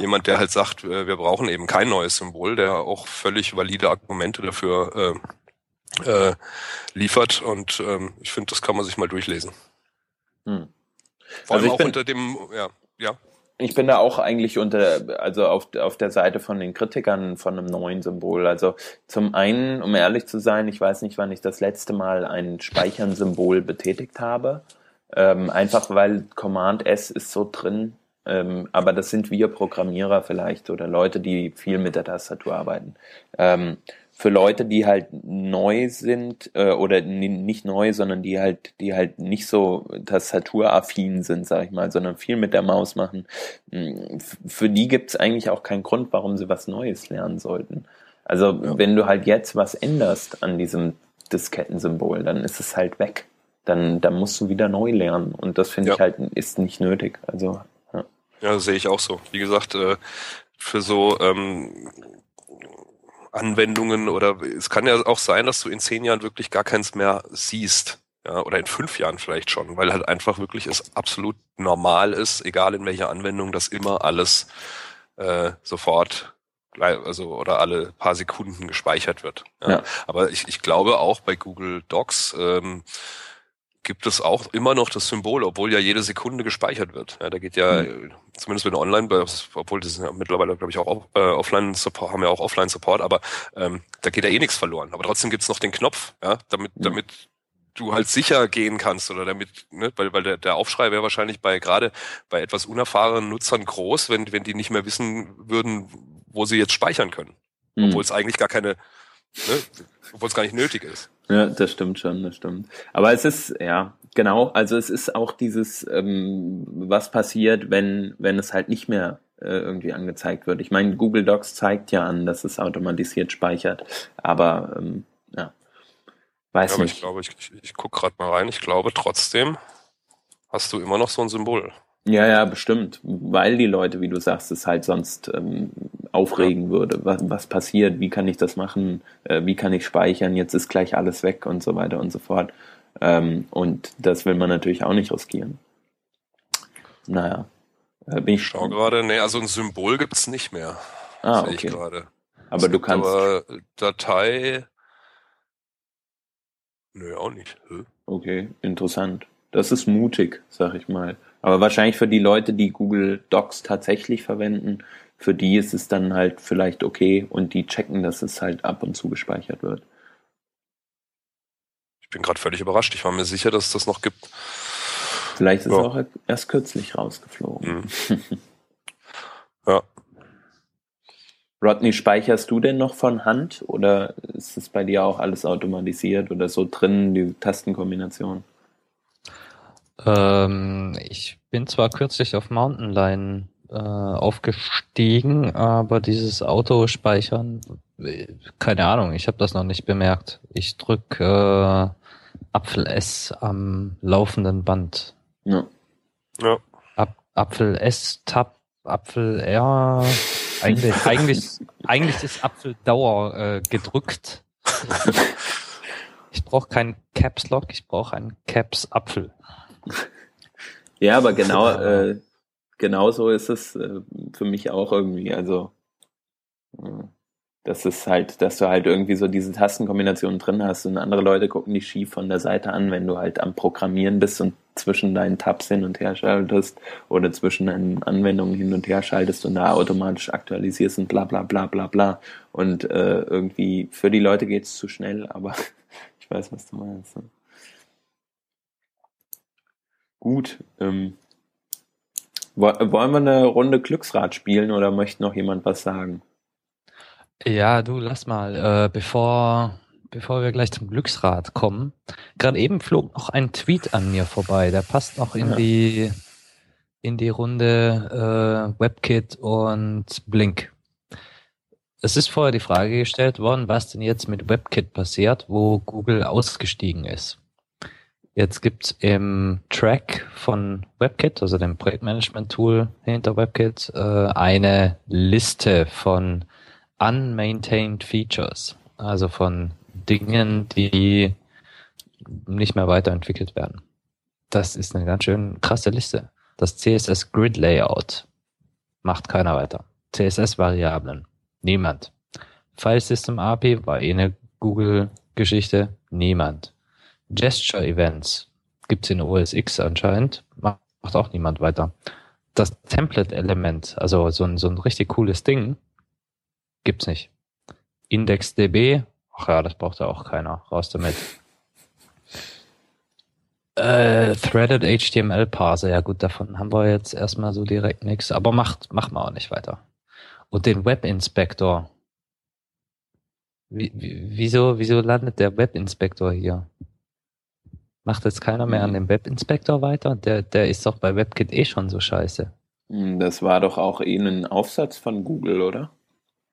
jemand, der halt sagt, äh, wir brauchen eben kein neues Symbol, der auch völlig valide Argumente dafür äh, äh, liefert und ähm, ich finde, das kann man sich mal durchlesen. Hm. Vor allem also auch unter dem, ja, ja ich bin da auch eigentlich unter, also auf, auf der Seite von den Kritikern von einem neuen Symbol. Also zum einen, um ehrlich zu sein, ich weiß nicht, wann ich das letzte Mal ein Speichern-Symbol betätigt habe. Ähm, einfach weil Command S ist so drin. Ähm, aber das sind wir Programmierer vielleicht oder Leute, die viel mit der Tastatur arbeiten. Ähm, für Leute, die halt neu sind äh, oder nicht neu, sondern die halt, die halt nicht so tastaturaffin sind, sag ich mal, sondern viel mit der Maus machen, hm, für die gibt's eigentlich auch keinen Grund, warum sie was Neues lernen sollten. Also ja. wenn du halt jetzt was änderst an diesem Diskettensymbol, dann ist es halt weg. Dann, dann musst du wieder neu lernen. Und das finde ja. ich halt ist nicht nötig. Also ja, ja sehe ich auch so. Wie gesagt, äh, für so ähm, Anwendungen oder es kann ja auch sein, dass du in zehn Jahren wirklich gar keins mehr siehst. Ja, oder in fünf Jahren vielleicht schon, weil halt einfach wirklich es absolut normal ist, egal in welcher Anwendung, dass immer alles äh, sofort also oder alle paar Sekunden gespeichert wird. Ja. ja. Aber ich, ich glaube auch bei Google Docs ähm, gibt es auch immer noch das Symbol, obwohl ja jede Sekunde gespeichert wird. Ja, da geht ja, mhm. zumindest wenn online, obwohl das ja mittlerweile, glaube ich, auch äh, Offline-Support, haben ja auch Offline-Support, aber ähm, da geht ja eh nichts verloren. Aber trotzdem gibt's noch den Knopf, ja, damit, mhm. damit du halt sicher gehen kannst oder damit, ne, weil, weil der, der Aufschrei wäre wahrscheinlich bei gerade bei etwas unerfahrenen Nutzern groß, wenn, wenn die nicht mehr wissen würden, wo sie jetzt speichern können. Mhm. Obwohl es eigentlich gar keine, ne, obwohl es gar nicht nötig ist. Ja, das stimmt schon, das stimmt. Aber es ist, ja, genau, also es ist auch dieses, ähm, was passiert, wenn, wenn es halt nicht mehr äh, irgendwie angezeigt wird. Ich meine, Google Docs zeigt ja an, dass es automatisiert speichert, aber ähm, ja, weiß ja, aber nicht. Ich glaube, ich, ich, ich gucke gerade mal rein, ich glaube trotzdem hast du immer noch so ein Symbol. Ja, ja, bestimmt. Weil die Leute, wie du sagst, es halt sonst ähm, aufregen würde. Was, was passiert? Wie kann ich das machen? Äh, wie kann ich speichern? Jetzt ist gleich alles weg und so weiter und so fort. Ähm, und das will man natürlich auch nicht riskieren. Naja. Äh, bin ich schau gerade, nee, also ein Symbol gibt's nicht mehr. Ah, okay. ich gerade. Aber du kannst. Aber Datei. Nö, auch nicht. Hä? Okay, interessant. Das ist mutig, sag ich mal. Aber wahrscheinlich für die Leute, die Google Docs tatsächlich verwenden, für die ist es dann halt vielleicht okay und die checken, dass es halt ab und zu gespeichert wird. Ich bin gerade völlig überrascht. Ich war mir sicher, dass es das noch gibt. Vielleicht ist ja. es auch erst kürzlich rausgeflogen. Mhm. ja. Rodney, speicherst du denn noch von Hand oder ist es bei dir auch alles automatisiert oder so drin, die Tastenkombination? Ähm, ich bin zwar kürzlich auf Mountain Lion äh, aufgestiegen, aber dieses Autospeichern, keine Ahnung, ich habe das noch nicht bemerkt. Ich drück äh, Apfel S am laufenden Band. Ja. ja. Ap Apfel S, Tab, Apfel R. Eigentlich, eigentlich, eigentlich ist Apfel Dauer äh, gedrückt. Ich brauche keinen Caps Lock, ich brauche einen Caps Apfel. Ja, aber genau, äh, genau so ist es äh, für mich auch irgendwie. Also, äh, das ist halt, dass du halt irgendwie so diese Tastenkombinationen drin hast und andere Leute gucken dich schief von der Seite an, wenn du halt am Programmieren bist und zwischen deinen Tabs hin und her schaltest oder zwischen deinen Anwendungen hin und her schaltest und da automatisch aktualisierst und bla bla bla bla bla. Und äh, irgendwie für die Leute geht's zu schnell, aber ich weiß, was du meinst. Gut. Ähm, Wollen wir eine Runde Glücksrad spielen oder möchte noch jemand was sagen? Ja, du lass mal, äh, bevor bevor wir gleich zum Glücksrad kommen. Gerade eben flog noch ein Tweet an mir vorbei, der passt noch in ja. die in die Runde äh, WebKit und Blink. Es ist vorher die Frage gestellt worden, was denn jetzt mit WebKit passiert, wo Google ausgestiegen ist. Jetzt gibt's im Track von WebKit, also dem Projektmanagement-Tool hinter WebKit, äh, eine Liste von unmaintained Features, also von Dingen, die nicht mehr weiterentwickelt werden. Das ist eine ganz schön krasse Liste. Das CSS Grid Layout macht keiner weiter. CSS Variablen niemand. File System API war eh eine Google Geschichte, niemand. Gesture Events gibt's in OS X anscheinend, macht auch niemand weiter. Das Template Element, also so ein, so ein richtig cooles Ding, gibt's nicht. IndexDB Ach ja, das braucht ja auch keiner. Raus damit. Äh, Threaded HTML Parser, ja gut, davon haben wir jetzt erstmal so direkt nichts, aber macht, machen wir auch nicht weiter. Und den Web Inspector. Wie, wieso, wieso landet der Web Inspector hier? Macht jetzt keiner mehr an mhm. dem Web Inspector weiter? Der, der ist doch bei WebKit eh schon so scheiße. Hm, das war doch auch eh ein Aufsatz von Google, oder?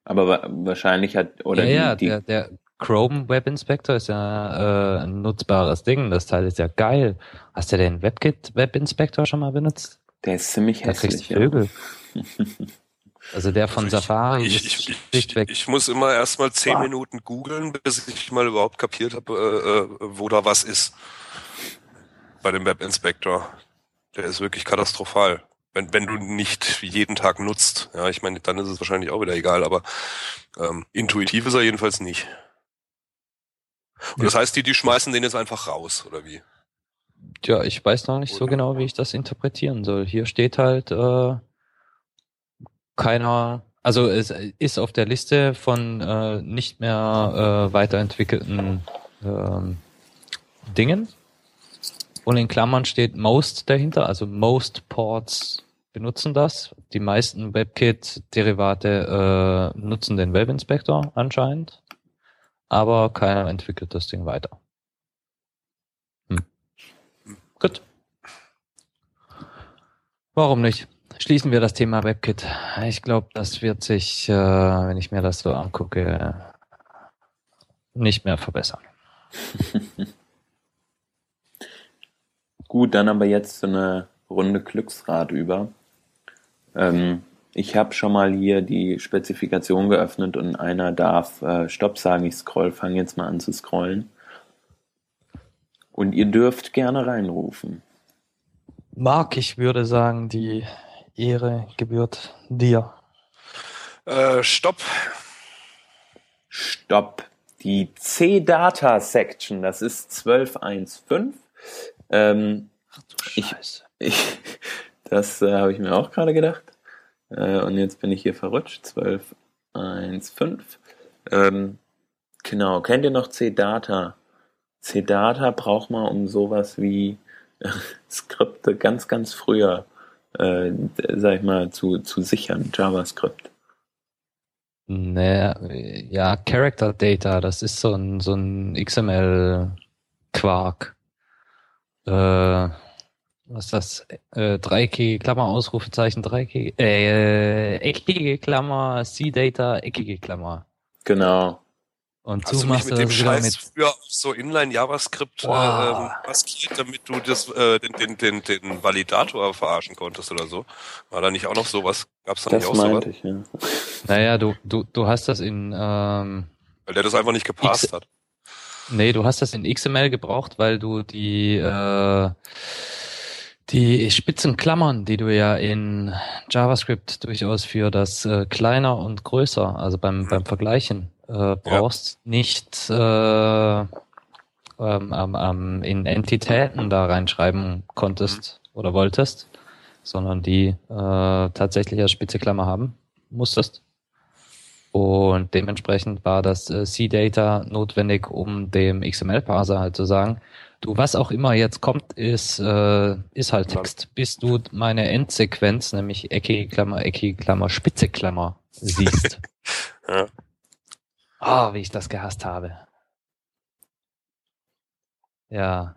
Aber wahrscheinlich hat, oder ja, die, ja, der, der Chrome Web Inspector ist ja äh, ein nutzbares Ding. Das Teil ist ja geil. Hast du den WebKit Web Inspector schon mal benutzt? Der ist ziemlich hässlich. Da kriegst du Vögel. Ja. Also der von also ich, Safari ich, ist ich, schlichtweg. Ich, ich muss immer erstmal zehn ah. Minuten googeln, bis ich mal überhaupt kapiert habe, äh, äh, wo da was ist. Bei dem Web Inspector. Der ist wirklich katastrophal. Wenn, wenn du nicht jeden Tag nutzt. Ja, ich meine, dann ist es wahrscheinlich auch wieder egal, aber ähm, intuitiv ist er jedenfalls nicht. Und das heißt, die, die schmeißen den jetzt einfach raus, oder wie? Ja, ich weiß noch nicht oder? so genau, wie ich das interpretieren soll. Hier steht halt äh, keiner, also es ist auf der Liste von äh, nicht mehr äh, weiterentwickelten äh, Dingen. Und in Klammern steht most dahinter, also most Ports benutzen das. Die meisten WebKit-Derivate äh, nutzen den Web Inspector anscheinend aber keiner entwickelt das Ding weiter. Hm. Gut. Warum nicht? Schließen wir das Thema WebKit. Ich glaube, das wird sich, äh, wenn ich mir das so angucke, nicht mehr verbessern. Gut, dann aber jetzt so eine Runde Glücksrad über. Ähm, ich habe schon mal hier die Spezifikation geöffnet und einer darf äh, Stopp sagen. Ich scroll, fange jetzt mal an zu scrollen. Und ihr dürft gerne reinrufen. Marc, ich würde sagen, die Ehre gebührt dir. Äh, stopp. Stopp. Die C-Data-Section, das ist 12.1.5. Ähm, Ach du Scheiße. Ich, ich, das äh, habe ich mir auch gerade gedacht. Äh, und jetzt bin ich hier verrutscht. 12, 1, 5. Ähm, genau, kennt ihr noch C-Data? C-Data braucht man um sowas wie äh, Skripte ganz, ganz früher, äh, sag ich mal, zu, zu sichern, JavaScript. Naja, ja, Character Data, das ist so ein, so ein XML-Quark. Äh, was ist das? Äh, dreieckige Klammer, Ausrufezeichen, dreieckige, äh, eckige Klammer, C-Data, eckige Klammer. Genau. Und Hast du machst mit dem Scheiß mit früher so Inline JavaScript wow. äh, ähm, maskiert, damit du das, äh, den, den, den, den Validator verarschen konntest oder so? War da nicht auch noch sowas? Gab's da das nicht auch sowas? Ich, ja. Naja, du, du, du hast das in ähm, Weil der das einfach nicht gepasst X hat. Nee, du hast das in XML gebraucht, weil du die äh, die spitzen Klammern, die du ja in JavaScript durchaus für das äh, kleiner und größer, also beim, beim Vergleichen, äh, brauchst, ja. nicht äh, ähm, ähm, in Entitäten da reinschreiben konntest mhm. oder wolltest, sondern die äh, tatsächlich als spitze Klammer haben musstest. Und dementsprechend war das äh, C-Data notwendig, um dem XML-Parser halt zu sagen, Du, was auch immer jetzt kommt, ist, äh, ist halt Text, bis du meine Endsequenz, nämlich eckige Klammer, eckige Klammer, spitze Klammer siehst. ja. Oh, wie ich das gehasst habe. Ja,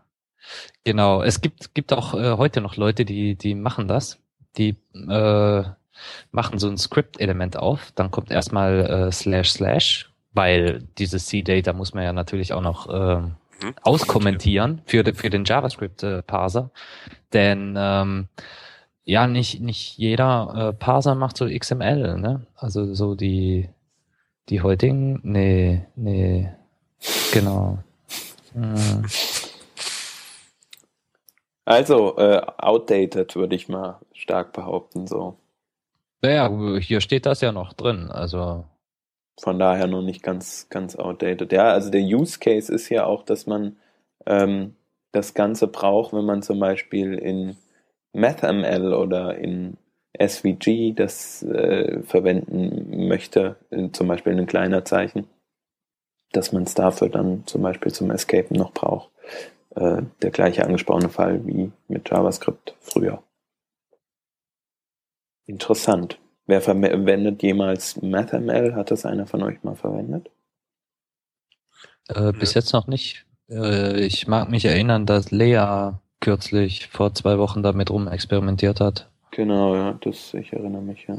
genau. Es gibt, gibt auch äh, heute noch Leute, die, die machen das. Die äh, machen so ein Script-Element auf. Dann kommt erstmal äh, slash slash, weil dieses C-Data muss man ja natürlich auch noch äh, mhm. auskommentieren für, für den JavaScript-Parser. Denn ähm, ja, nicht, nicht jeder äh, Parser macht so XML, ne? Also so die, die heutigen, nee, nee, genau. Hm. Also, äh, outdated würde ich mal stark behaupten, so. Naja, hier steht das ja noch drin, also. Von daher noch nicht ganz, ganz outdated. Ja, also der Use Case ist ja auch, dass man ähm, das Ganze braucht, wenn man zum Beispiel in MathML oder in SVG das äh, verwenden möchte, zum Beispiel in ein kleiner Zeichen, dass man es dafür dann zum Beispiel zum Escapen noch braucht. Äh, der gleiche angesprochene Fall wie mit JavaScript früher. Interessant. Wer verwendet jemals MathML? Hat das einer von euch mal verwendet? Äh, bis jetzt noch nicht. Äh, ich mag mich erinnern, dass Lea kürzlich vor zwei Wochen damit rum experimentiert hat. Genau, ja, das ich erinnere mich, ja.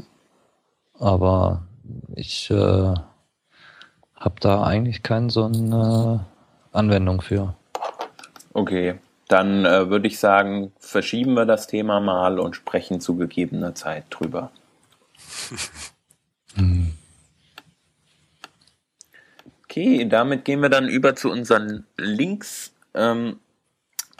Aber ich äh, habe da eigentlich keine so eine Anwendung für. Okay, dann äh, würde ich sagen, verschieben wir das Thema mal und sprechen zu gegebener Zeit drüber. Okay, damit gehen wir dann über zu unseren Links. Ähm,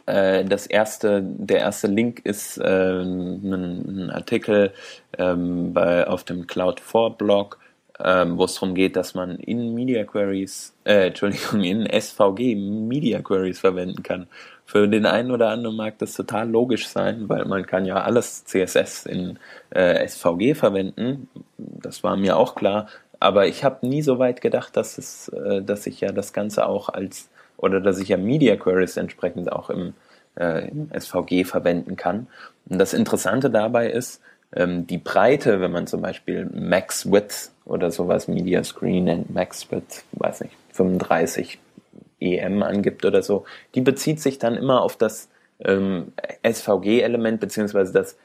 äh, das erste, der erste Link ist äh, ein, ein, Artikel ähm, bei, auf dem Cloud4-Blog, ähm, wo es darum geht, dass man in Media Queries, äh, Entschuldigung, in SVG Media Queries verwenden kann. Für den einen oder anderen mag das total logisch sein, weil man kann ja alles CSS in äh, SVG verwenden. Das war mir auch klar. Aber ich habe nie so weit gedacht, dass es, äh, dass ich ja das Ganze auch als oder dass ich ja Media Queries entsprechend auch im, äh, im SVG verwenden kann. Und das Interessante dabei ist, ähm, die Breite, wenn man zum Beispiel Max Width oder sowas, Media Screen and Max Width, weiß nicht, 35 EM angibt oder so, die bezieht sich dann immer auf das ähm, SVG-Element beziehungsweise das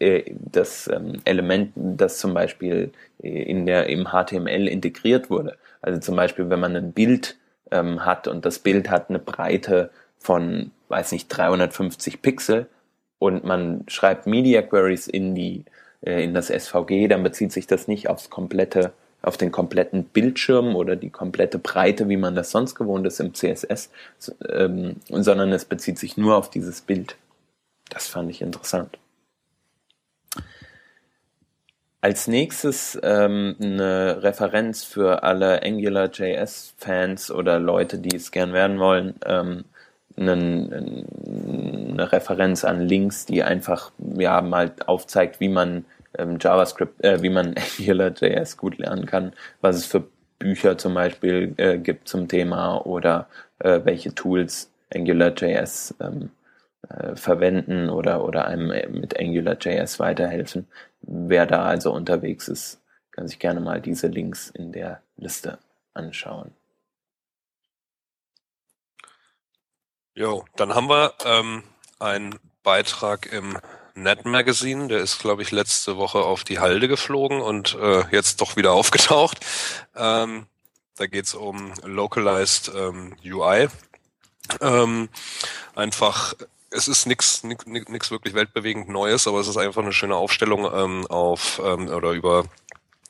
äh, das ähm, Element, das zum Beispiel äh, in der, im HTML integriert wurde. Also zum Beispiel, wenn man ein Bild ähm, hat und das Bild hat eine Breite von, weiß nicht, 350 Pixel und man schreibt Media Queries in die äh, in das SVG, dann bezieht sich das nicht aufs komplette auf den kompletten Bildschirm oder die komplette Breite, wie man das sonst gewohnt ist im CSS, ähm, sondern es bezieht sich nur auf dieses Bild. Das fand ich interessant. Als nächstes ähm, eine Referenz für alle AngularJS-Fans oder Leute, die es gern werden wollen. Ähm, eine, eine Referenz an Links, die einfach ja mal aufzeigt, wie man ähm, JavaScript, äh, wie man AngularJS gut lernen kann, was es für Bücher zum Beispiel äh, gibt zum Thema oder äh, welche Tools AngularJS ähm, äh, verwenden oder, oder einem äh, mit AngularJS weiterhelfen. Wer da also unterwegs ist, kann sich gerne mal diese Links in der Liste anschauen. Jo, dann haben wir ähm, einen Beitrag im Net Magazine, der ist, glaube ich, letzte Woche auf die Halde geflogen und äh, jetzt doch wieder aufgetaucht. Ähm, da geht's um Localized ähm, UI. Ähm, einfach, es ist nichts nix wirklich weltbewegend Neues, aber es ist einfach eine schöne Aufstellung ähm, auf ähm, oder über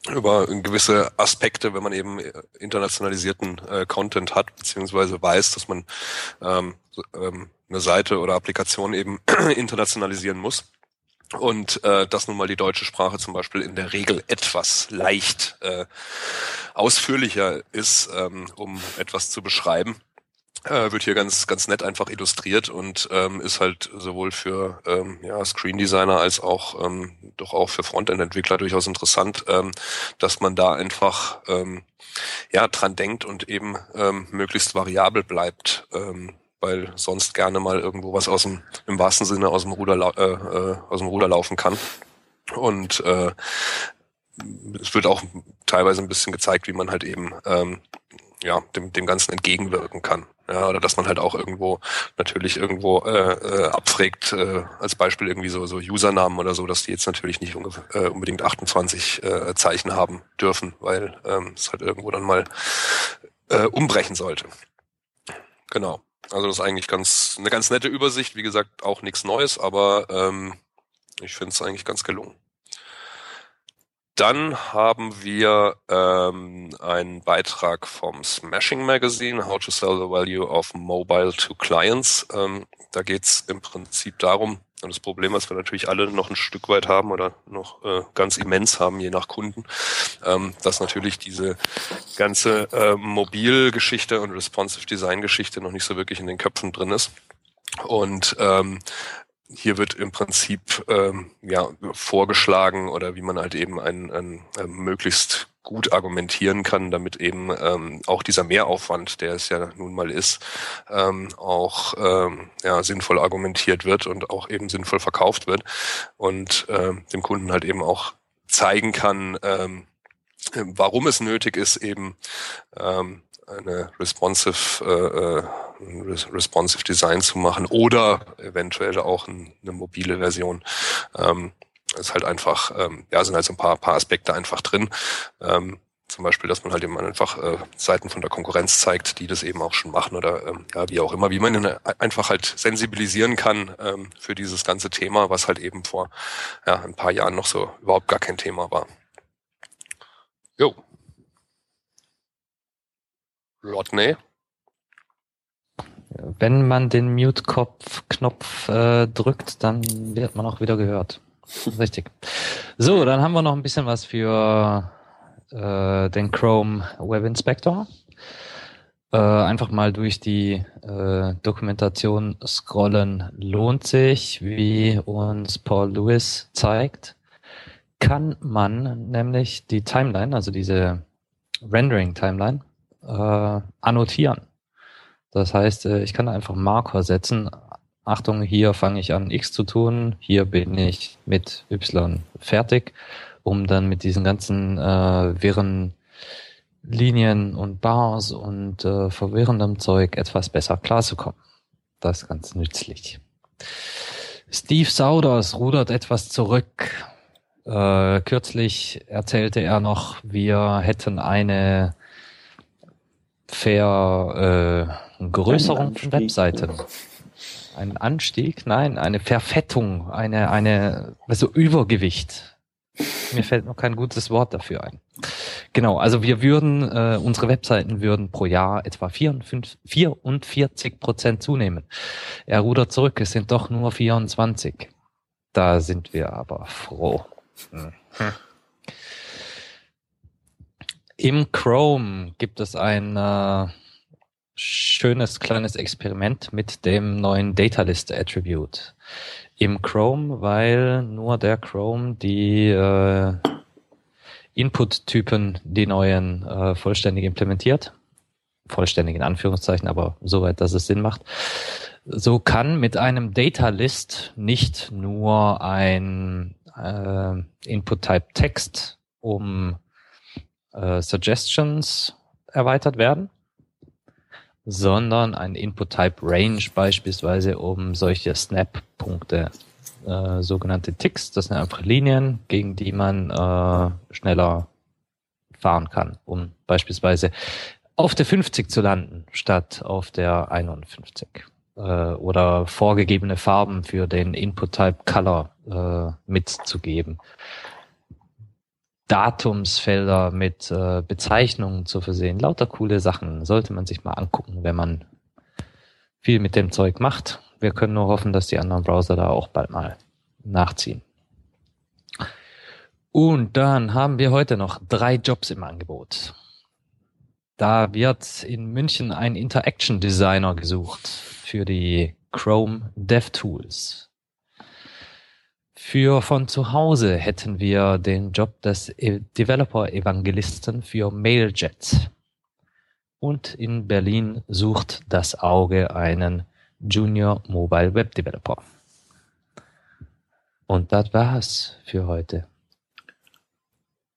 über gewisse Aspekte, wenn man eben internationalisierten äh, Content hat, beziehungsweise weiß, dass man ähm, ähm, eine Seite oder Applikation eben internationalisieren muss. Und äh, dass nun mal die deutsche Sprache zum Beispiel in der Regel etwas leicht äh, ausführlicher ist, ähm, um etwas zu beschreiben äh, wird hier ganz ganz nett einfach illustriert und ähm, ist halt sowohl für ähm, ja, Screen Designer als auch ähm, doch auch für Frontend Entwickler durchaus interessant, ähm, dass man da einfach ähm, ja dran denkt und eben ähm, möglichst variabel bleibt. Ähm, weil sonst gerne mal irgendwo was aus dem, im wahrsten Sinne aus dem Ruder, äh, äh, aus dem Ruder laufen kann. Und äh, es wird auch teilweise ein bisschen gezeigt, wie man halt eben ähm, ja, dem, dem Ganzen entgegenwirken kann. Ja, oder dass man halt auch irgendwo natürlich irgendwo äh, äh, abfragt, äh, als Beispiel irgendwie so, so Usernamen oder so, dass die jetzt natürlich nicht äh, unbedingt 28 äh, Zeichen haben dürfen, weil ähm, es halt irgendwo dann mal äh, umbrechen sollte. Genau. Also das ist eigentlich ganz eine ganz nette Übersicht. Wie gesagt, auch nichts Neues, aber ähm, ich finde es eigentlich ganz gelungen. Dann haben wir ähm, einen Beitrag vom Smashing Magazine, How to Sell the Value of Mobile to Clients. Ähm, da geht es im Prinzip darum, und das Problem, was wir natürlich alle noch ein Stück weit haben oder noch äh, ganz immens haben, je nach Kunden, ähm, dass natürlich diese ganze äh, Mobilgeschichte und Responsive Design Geschichte noch nicht so wirklich in den Köpfen drin ist. Und ähm, hier wird im Prinzip ähm, ja vorgeschlagen oder wie man halt eben ein, ein, ein möglichst gut argumentieren kann, damit eben ähm, auch dieser Mehraufwand, der es ja nun mal ist, ähm, auch ähm, ja, sinnvoll argumentiert wird und auch eben sinnvoll verkauft wird und ähm, dem Kunden halt eben auch zeigen kann, ähm, warum es nötig ist, eben ähm, eine responsive, äh, äh responsive Design zu machen oder eventuell auch ein, eine mobile Version. Ähm, ist halt einfach, ähm, ja, sind halt so ein paar, paar Aspekte einfach drin. Ähm, zum Beispiel, dass man halt eben einfach äh, Seiten von der Konkurrenz zeigt, die das eben auch schon machen oder ähm, ja, wie auch immer, wie man ihn einfach halt sensibilisieren kann ähm, für dieses ganze Thema, was halt eben vor ja, ein paar Jahren noch so überhaupt gar kein Thema war. Jo, Rodney? Wenn man den Mute-Knopf äh, drückt, dann wird man auch wieder gehört. Richtig. So, dann haben wir noch ein bisschen was für äh, den Chrome Web Inspector. Äh, einfach mal durch die äh, Dokumentation scrollen lohnt sich, wie uns Paul Lewis zeigt. Kann man nämlich die Timeline, also diese Rendering-Timeline, äh, annotieren. Das heißt, äh, ich kann einfach Marker setzen. Achtung, hier fange ich an X zu tun, hier bin ich mit Y fertig, um dann mit diesen ganzen äh, wirren Linien und Bars und äh, verwirrendem Zeug etwas besser klarzukommen. Das ist ganz nützlich. Steve Sauders rudert etwas zurück. Äh, kürzlich erzählte er noch, wir hätten eine Vergrößerung äh, von Webseiten. Ein Anstieg? Nein, eine Verfettung, eine, eine, also Übergewicht. Mir fällt noch kein gutes Wort dafür ein. Genau, also wir würden, äh, unsere Webseiten würden pro Jahr etwa 44, 44 Prozent zunehmen. Er rudert zurück, es sind doch nur 24. Da sind wir aber froh. Hm. Im Chrome gibt es ein äh, schönes kleines Experiment mit dem neuen Data List Attribute. Im Chrome, weil nur der Chrome die äh, Input-Typen, die neuen, äh, vollständig implementiert. Vollständig in Anführungszeichen, aber soweit, dass es Sinn macht. So kann mit einem Data List nicht nur ein äh, Input-Type Text um äh, Suggestions erweitert werden, sondern ein Input-Type Range beispielsweise, um solche Snap-Punkte, äh, sogenannte Ticks, das sind einfach Linien, gegen die man äh, schneller fahren kann, um beispielsweise auf der 50 zu landen, statt auf der 51 äh, oder vorgegebene Farben für den Input-Type Color äh, mitzugeben. Datumsfelder mit äh, Bezeichnungen zu versehen. Lauter coole Sachen. Sollte man sich mal angucken, wenn man viel mit dem Zeug macht. Wir können nur hoffen, dass die anderen Browser da auch bald mal nachziehen. Und dann haben wir heute noch drei Jobs im Angebot. Da wird in München ein Interaction Designer gesucht für die Chrome DevTools. Für von zu Hause hätten wir den Job des e- Developer-Evangelisten für Mailjet. Und in Berlin sucht das Auge einen Junior Mobile Web Developer. Und das war's für heute.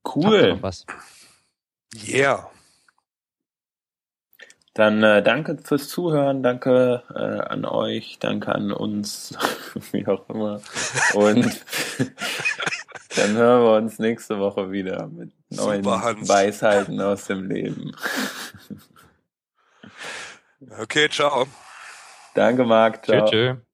Cool. Was? Yeah. Dann äh, danke fürs Zuhören, danke äh, an euch, danke an uns, wie auch immer. Und dann hören wir uns nächste Woche wieder mit neuen Weisheiten aus dem Leben. Okay, ciao. Danke, Marc. Ciao. Tschö, tschö.